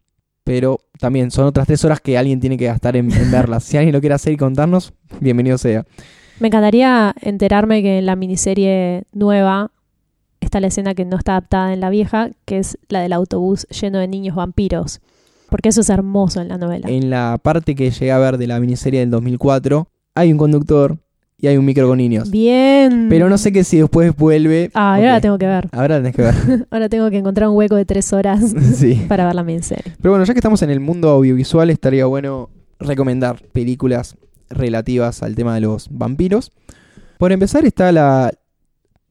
Pero también son otras tres horas que alguien tiene que gastar en, en verlas. Si alguien lo quiere hacer y contarnos, bienvenido sea. me encantaría enterarme que en la miniserie nueva está la escena que no está adaptada en la vieja, que es la del autobús lleno de niños vampiros. Porque eso es hermoso en la novela. En la parte que llegué a ver de la miniserie del 2004, hay un conductor y hay un micro con niños. Bien. Pero no sé que si después vuelve. Ah, ahora Ok. la tengo que ver. Ahora tenés que ver. Ahora tengo que encontrar un hueco de tres horas sí. para ver la miniserie. Pero bueno, ya que estamos en el mundo audiovisual, estaría bueno recomendar películas relativas al tema de los vampiros. Por empezar está la,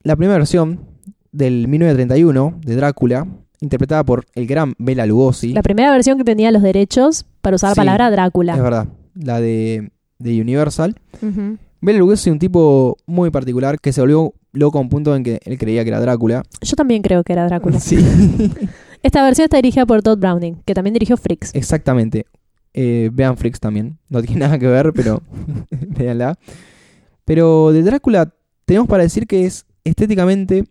la primera versión del 1931 de Drácula, interpretada por el gran Bela Lugosi. La primera versión que tenía los derechos para usar la Sí, palabra Es Drácula. verdad, la de, de Universal. Ujú. Bela Lugosi es un tipo muy particular que se volvió loco a un punto en que él creía que era Drácula. Yo también creo que era Drácula. Sí, Esta versión está dirigida por Todd Browning, que también dirigió Freaks. exactamente. Eh, vean Freaks también. No tiene nada que ver, pero véanla. Pero de Drácula tenemos para decir que es estéticamente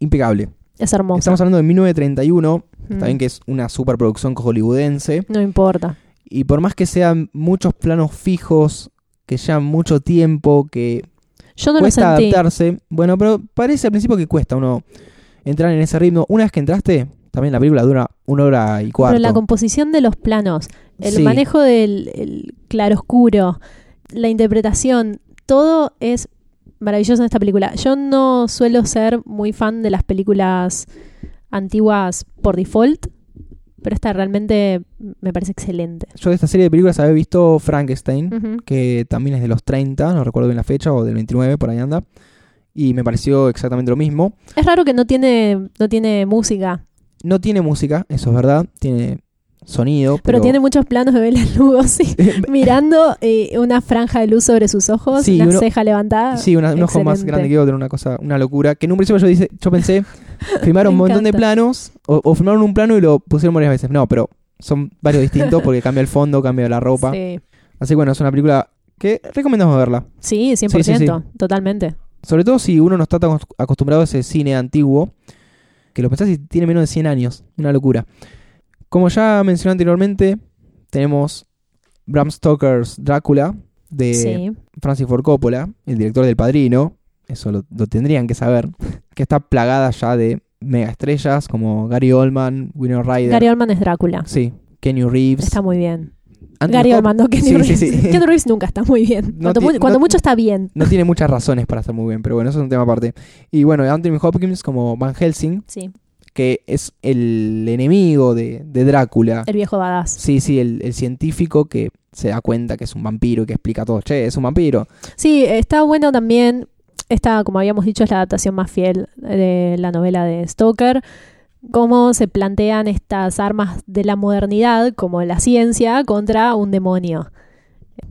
impecable. Es hermosa. Estamos hablando de 1931, Mm. también que es una superproducción hollywoodense. No importa. Y por más que sean muchos planos fijos, que llevan mucho tiempo, que Yo no lo cuesta sentí. adaptarse. Bueno, pero parece al principio que cuesta uno entrar en ese ritmo. Una vez que entraste, también la película dura una hora y cuarto. Pero la composición de los planos, el Sí. manejo del el claroscuro, la interpretación, todo es maravilloso en esta película. Yo no suelo ser muy fan de las películas antiguas por default, pero esta realmente me parece excelente. Yo de esta serie de películas había visto Frankenstein, que también es de los 30, no recuerdo bien la fecha, o del 29, por ahí anda. Y me pareció exactamente lo mismo. Es raro que no tiene, no tiene música. No tiene música, eso es verdad. Tiene sonido. Pero, Pero, tiene muchos planos de Bela Lugosi mirando eh, una franja de luz sobre sus ojos, Sí, una uno- ceja levantada. Sí, una- un ojo más grande que otro, una cosa, una locura. Que en un principio yo, dice, yo pensé, filmaron un montón de planos, o, o filmaron un plano y lo pusieron varias veces. No, pero son varios distintos porque cambia el fondo, cambia la ropa. Sí. Así que bueno, es una película que recomendamos verla. Sí, 100%, Sí, totalmente. Sobre todo si uno no está tan acost- acostumbrado a ese cine antiguo, que lo pensás y tiene menos de 100 años. Una locura. Como ya mencioné anteriormente, tenemos Bram Stoker's Drácula de sí. Francis Ford Coppola, el director del Padrino. Eso lo, lo tendrían que saber. Que está plagada ya de mega estrellas como Gary Oldman, Winona Ryder. Gary Oldman es Drácula. Sí, Kenny Reeves. Está muy bien. Anthony Gary Oldman, no Kenny Sí, Reeves. sí, sí. Kenny Reeves nunca está muy bien. No cuando no- mucho está bien. No tiene muchas razones para estar muy bien, pero bueno, eso es un tema aparte. Y bueno, Anthony Hopkins como Van Helsing, Sí, que es el enemigo de, de Drácula. el viejo badass. Sí, sí, el, el científico que se da cuenta que es un vampiro y que explica todo. Che, es un vampiro. Sí, está bueno también. Esta, como habíamos dicho, es la adaptación más fiel de la novela de Stoker. Cómo se plantean estas armas de la modernidad, como la ciencia, contra un demonio.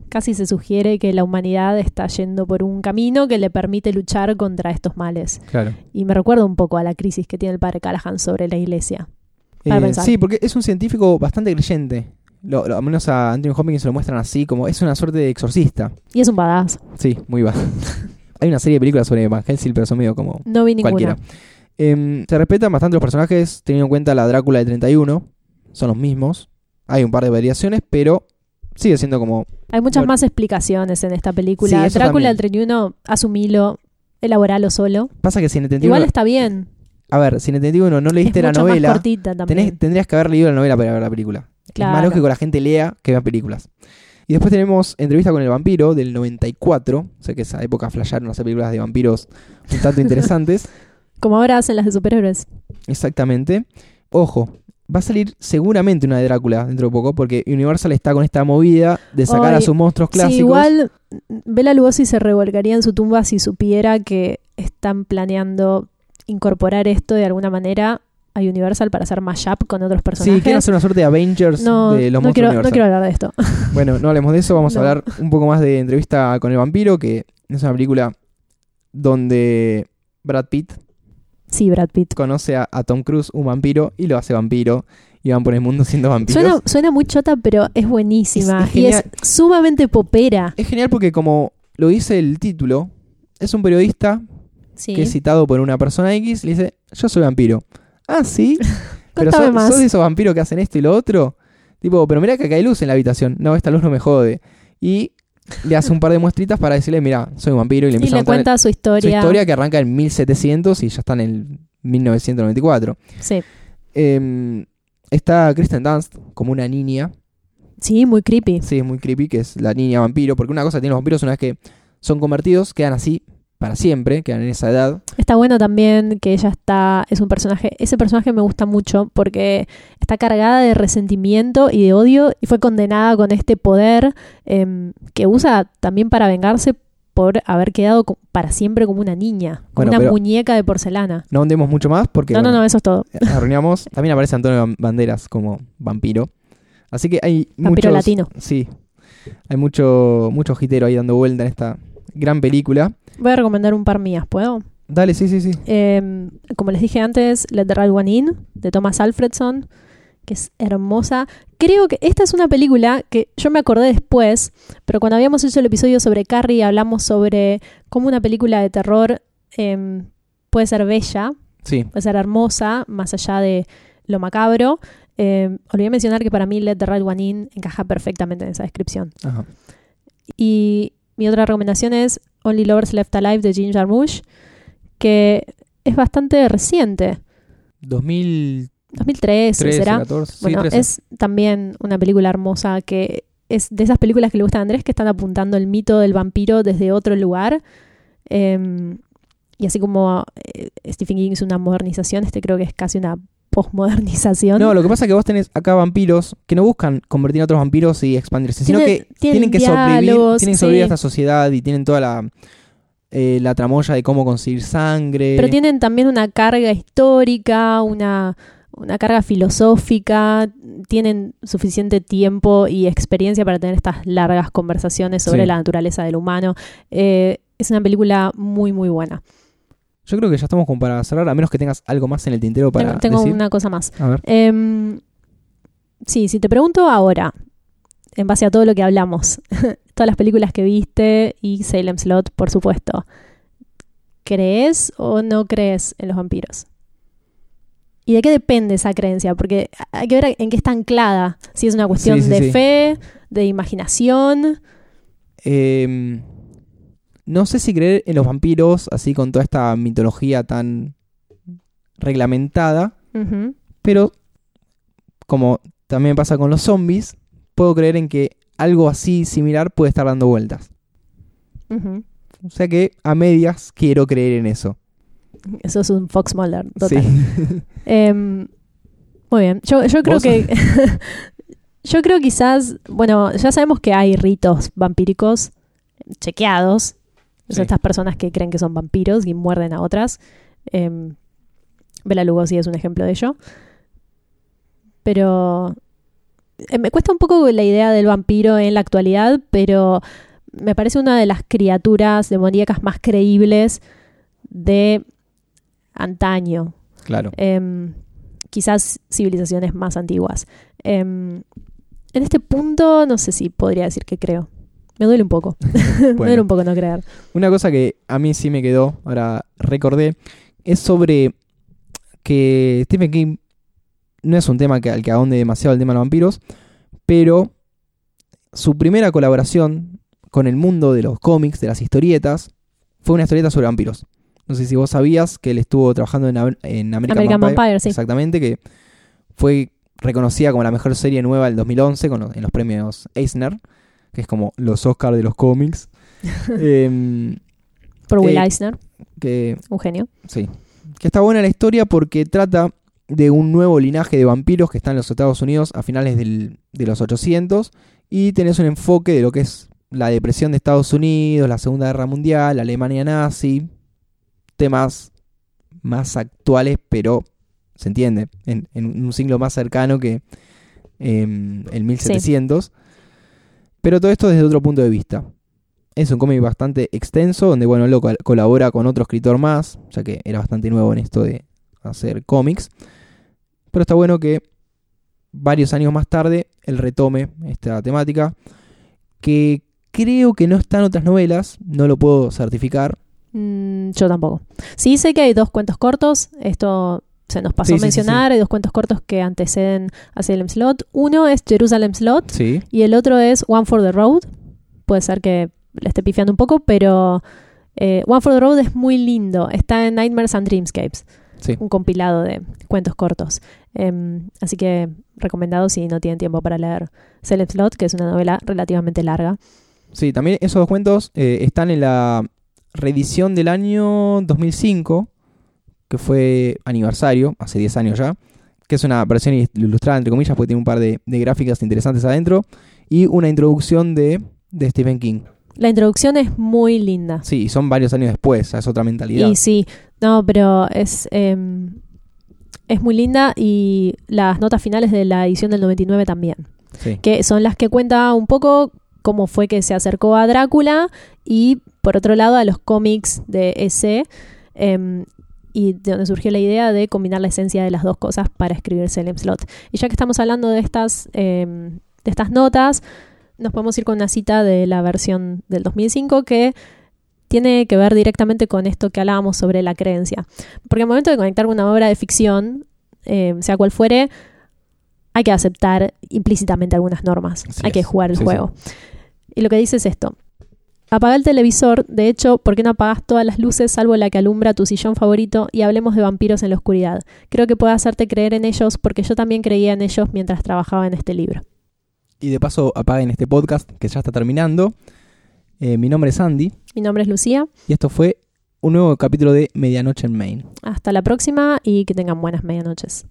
Casi se sugiere que la humanidad está yendo por un camino que le permite luchar contra estos males. Claro. Y me recuerda un poco a la crisis que tiene el padre Callahan sobre la iglesia. Eh, sí, porque es un científico bastante creyente. Lo, lo- al menos a Anthony Hopkins se lo muestran así, como es una suerte de exorcista. Y es un badass. Sí, muy bajo. Hay una serie de películas sobre Van Helsing, pero son medio como No vi ninguna. cualquiera. Em, se respetan bastante los personajes, teniendo en cuenta la Drácula del 31. Son los mismos. Hay un par de variaciones, pero sigue siendo como... Hay muchas Bueno. más explicaciones en esta película. Sí, Drácula también. el 31, asumilo, elaboralo solo. Pasa que si en el 31... Igual está bien. A ver, si en el 31 no Es leíste la mucho novela, más cortita también. tenés- tendrías que haber leído la novela para ver la película. Es Claro. más lógico que la gente lea que vea películas. Y después tenemos Entrevista con el vampiro del 94. Sé que esa época flasharon hacer películas de vampiros un tanto interesantes. Como ahora hacen las de superhéroes. Exactamente. Ojo, va a salir seguramente una de Drácula dentro de poco porque Universal está con esta movida de sacar a sus monstruos clásicos. Sí, igual Bela Lugosi se revolcaría en su tumba si supiera que están planeando incorporar esto de alguna manera a Universal para hacer mashup con otros personajes. Sí, quieren hacer una suerte de Avengers no, de los no monstruos quiero, no quiero hablar de esto. Bueno, no hablemos de eso, vamos No. a hablar un poco más de Entrevista con el vampiro, que es una película donde Brad Pitt Sí, Brad Pitt. conoce a, a Tom Cruise, un vampiro, y lo hace vampiro, y van por el mundo siendo vampiros. Suena, suena muy chota, pero es buenísima. Es- es y es sumamente popera. Es genial porque como lo dice el título, es un periodista Sí. que es citado por una persona X, le dice, yo soy vampiro. Ah, sí. pero sos, más. sos de esos vampiros que hacen esto y lo otro. Tipo, pero mira que acá hay luz en la habitación. No, esta luz no me jode. Y le hace un par de muestritas para decirle, mira, soy un vampiro. Y le y empieza a le contar cuenta su su historia. historia que arranca en 1700 y ya está en el 1994. Sí. Eh, está Kristen Dunst como una niña. sí, muy creepy. Sí, es muy creepy, que es la niña vampiro. Porque una cosa que tienen los vampiros una vez que son convertidos, quedan así para siempre, quedan en esa edad. Está bueno también que ella está, es un personaje, ese personaje me gusta mucho porque está cargada de resentimiento y de odio y fue condenada con este poder em, que usa también para vengarse por haber quedado para siempre como una niña, como Bueno, una muñeca de porcelana. No andemos mucho más porque no, no, bueno, no, eso es todo. arruinamos. También aparece Antonio Ban- Banderas como vampiro. Así que hay Vampiro muchos... latino. Sí. Hay mucho, mucho jitero ahí dando vuelta en esta gran película. Voy a recomendar un par mías, ¿puedo? Dale, sí, sí, sí. Em, como les dije antes, Let the Right One In, de Thomas Alfredson, que es hermosa. Creo que esta es una película que yo me acordé después, pero cuando habíamos hecho el episodio sobre Carrie hablamos sobre cómo una película de terror em, puede ser bella, Sí. puede ser hermosa, más allá de lo macabro. Em, olvidé mencionar que para mí Let the Right One In encaja perfectamente en esa descripción. Ajá. Y mi otra recomendación es Only Lovers Left Alive de Jim Jarmusch, que es bastante reciente. 2013, 2013 será. 14. sí, Bueno, 13. es también una película hermosa que es de esas películas que le gustan a Andrés que están apuntando el mito del vampiro desde otro lugar. Em, y así como eh, Stephen King es una modernización, este creo que es casi una posmodernización. No, lo que pasa es que vos tenés acá vampiros que no buscan convertir a otros vampiros y expandirse, sino Tienen- que tienen tienen que sobrevivir, tienen que sobrevivir a esta sociedad y tienen toda la, eh, la tramoya de cómo conseguir sangre. Pero tienen también una carga histórica, una una carga filosófica, tienen suficiente tiempo y experiencia para tener estas largas conversaciones sobre Sí. la naturaleza del humano. Eh, es una película muy, muy buena. Yo creo que ya estamos como para cerrar, a menos que tengas algo más en el tintero para Tengo, tengo decir. una cosa más. A ver. Em, sí, si te pregunto ahora, en base a todo lo que hablamos, todas las películas que viste y Salem Slot, por supuesto, ¿crees o no crees en los vampiros? ¿Y de qué depende esa creencia? Porque hay que ver en qué está anclada. Si es una cuestión Sí, sí, de sí. fe, de imaginación. Eh, no sé si creer en los vampiros, así con toda esta mitología tan reglamentada, pero como también pasa con los zombies, puedo creer en que algo así similar puede estar dando vueltas. O sea que a medias quiero creer en eso. Eso es un Fox Mulder, total. Sí. Em, muy bien. Yo, yo creo ¿Vos? que. yo creo quizás. Bueno, ya sabemos que hay ritos vampíricos chequeados. Sí. Son estas personas que creen que son vampiros y muerden a otras. Em, Bela Lugosi es un ejemplo de ello. Pero. eh, me cuesta un poco la idea del vampiro en la actualidad, pero me parece una de las criaturas demoníacas más creíbles de antaño claro. em, quizás civilizaciones más antiguas. Em, en este punto no sé si podría decir que creo. Me duele un poco. Me duele un poco no creer. Una cosa que a mí sí me quedó, ahora recordé, es sobre que Stephen King no es un tema que, al que ahonde demasiado el tema de los vampiros, pero su primera colaboración con el mundo de los cómics, de las historietas, fue una historieta sobre vampiros. No sé si vos sabías que él estuvo trabajando en, en American, American Vampire, Vampire, sí. Exactamente, que fue reconocida como la mejor serie nueva del 2011 con los- en los premios Eisner, que es como los Oscars de los cómics. Em, Por Will eh, Eisner, que un genio. Sí. Que está buena la historia porque trata de un nuevo linaje de vampiros que está en los Estados Unidos a finales del- de los 800 y tenés un enfoque de lo que es la depresión de Estados Unidos, la Segunda Guerra Mundial, la Alemania nazi, temas más actuales, pero se entiende, en, en un siglo más cercano que em, el 1700. Pero todo esto desde otro punto de vista. Es un cómic bastante extenso, donde bueno, lo col- colabora con otro escritor más, ya que era bastante nuevo en esto de hacer cómics. Pero está bueno que varios años más tarde él retome esta temática, que creo que no está en otras novelas, no lo puedo certificar. Mm, yo tampoco. Sí sé que hay dos cuentos cortos. Esto se nos pasó Sí, a mencionar. Hay dos cuentos cortos que anteceden a Salem Slot. Uno es Jerusalem Slot Sí, y el otro es One for the Road. Puede ser que le esté pifiando un poco, pero eh, One for the Road es muy lindo. Está en Nightmares and Dreamscapes, sí. un compilado de cuentos cortos. Em, así que recomendado si no tienen tiempo para leer Salem Slot, que es una novela relativamente larga. Sí, también esos dos cuentos eh, están en la reedición del año 2005, que fue aniversario, hace 10 años ya, que es una versión ilustrada, entre comillas, porque tiene un par de, de gráficas interesantes adentro, y una introducción de, de Stephen King. La introducción es muy linda. Sí, son varios años después, es otra mentalidad. Y sí, no, pero es, em, es muy linda y las notas finales de la edición del 99 también, Sí. que son las que cuenta un poco cómo fue que se acercó a Drácula y por otro lado a los cómics de ese em, y de donde surgió la idea de combinar la esencia de las dos cosas para escribir Salem Slot. Y ya que estamos hablando de estas, em, de estas notas, nos podemos ir con una cita de la versión del 2005 que tiene que ver directamente con esto que hablábamos sobre la creencia. Porque al momento de conectar una obra de ficción, eh, sea cual fuere, hay que aceptar implícitamente algunas normas. Así hay que jugar el Sí, juego. Y lo que dice es esto. Apaga el televisor, de hecho, ¿por qué no apagas todas las luces salvo la que alumbra tu sillón favorito y hablemos de vampiros en la oscuridad? Creo que puede hacerte creer en ellos porque yo también creía en ellos mientras trabajaba en este libro. Y de paso apaguen este podcast que ya está terminando. Eh, mi nombre es Andy Mi nombre es Lucía. y esto fue un nuevo capítulo de Medianoche en Maine. Hasta la próxima y que tengan buenas medianoches.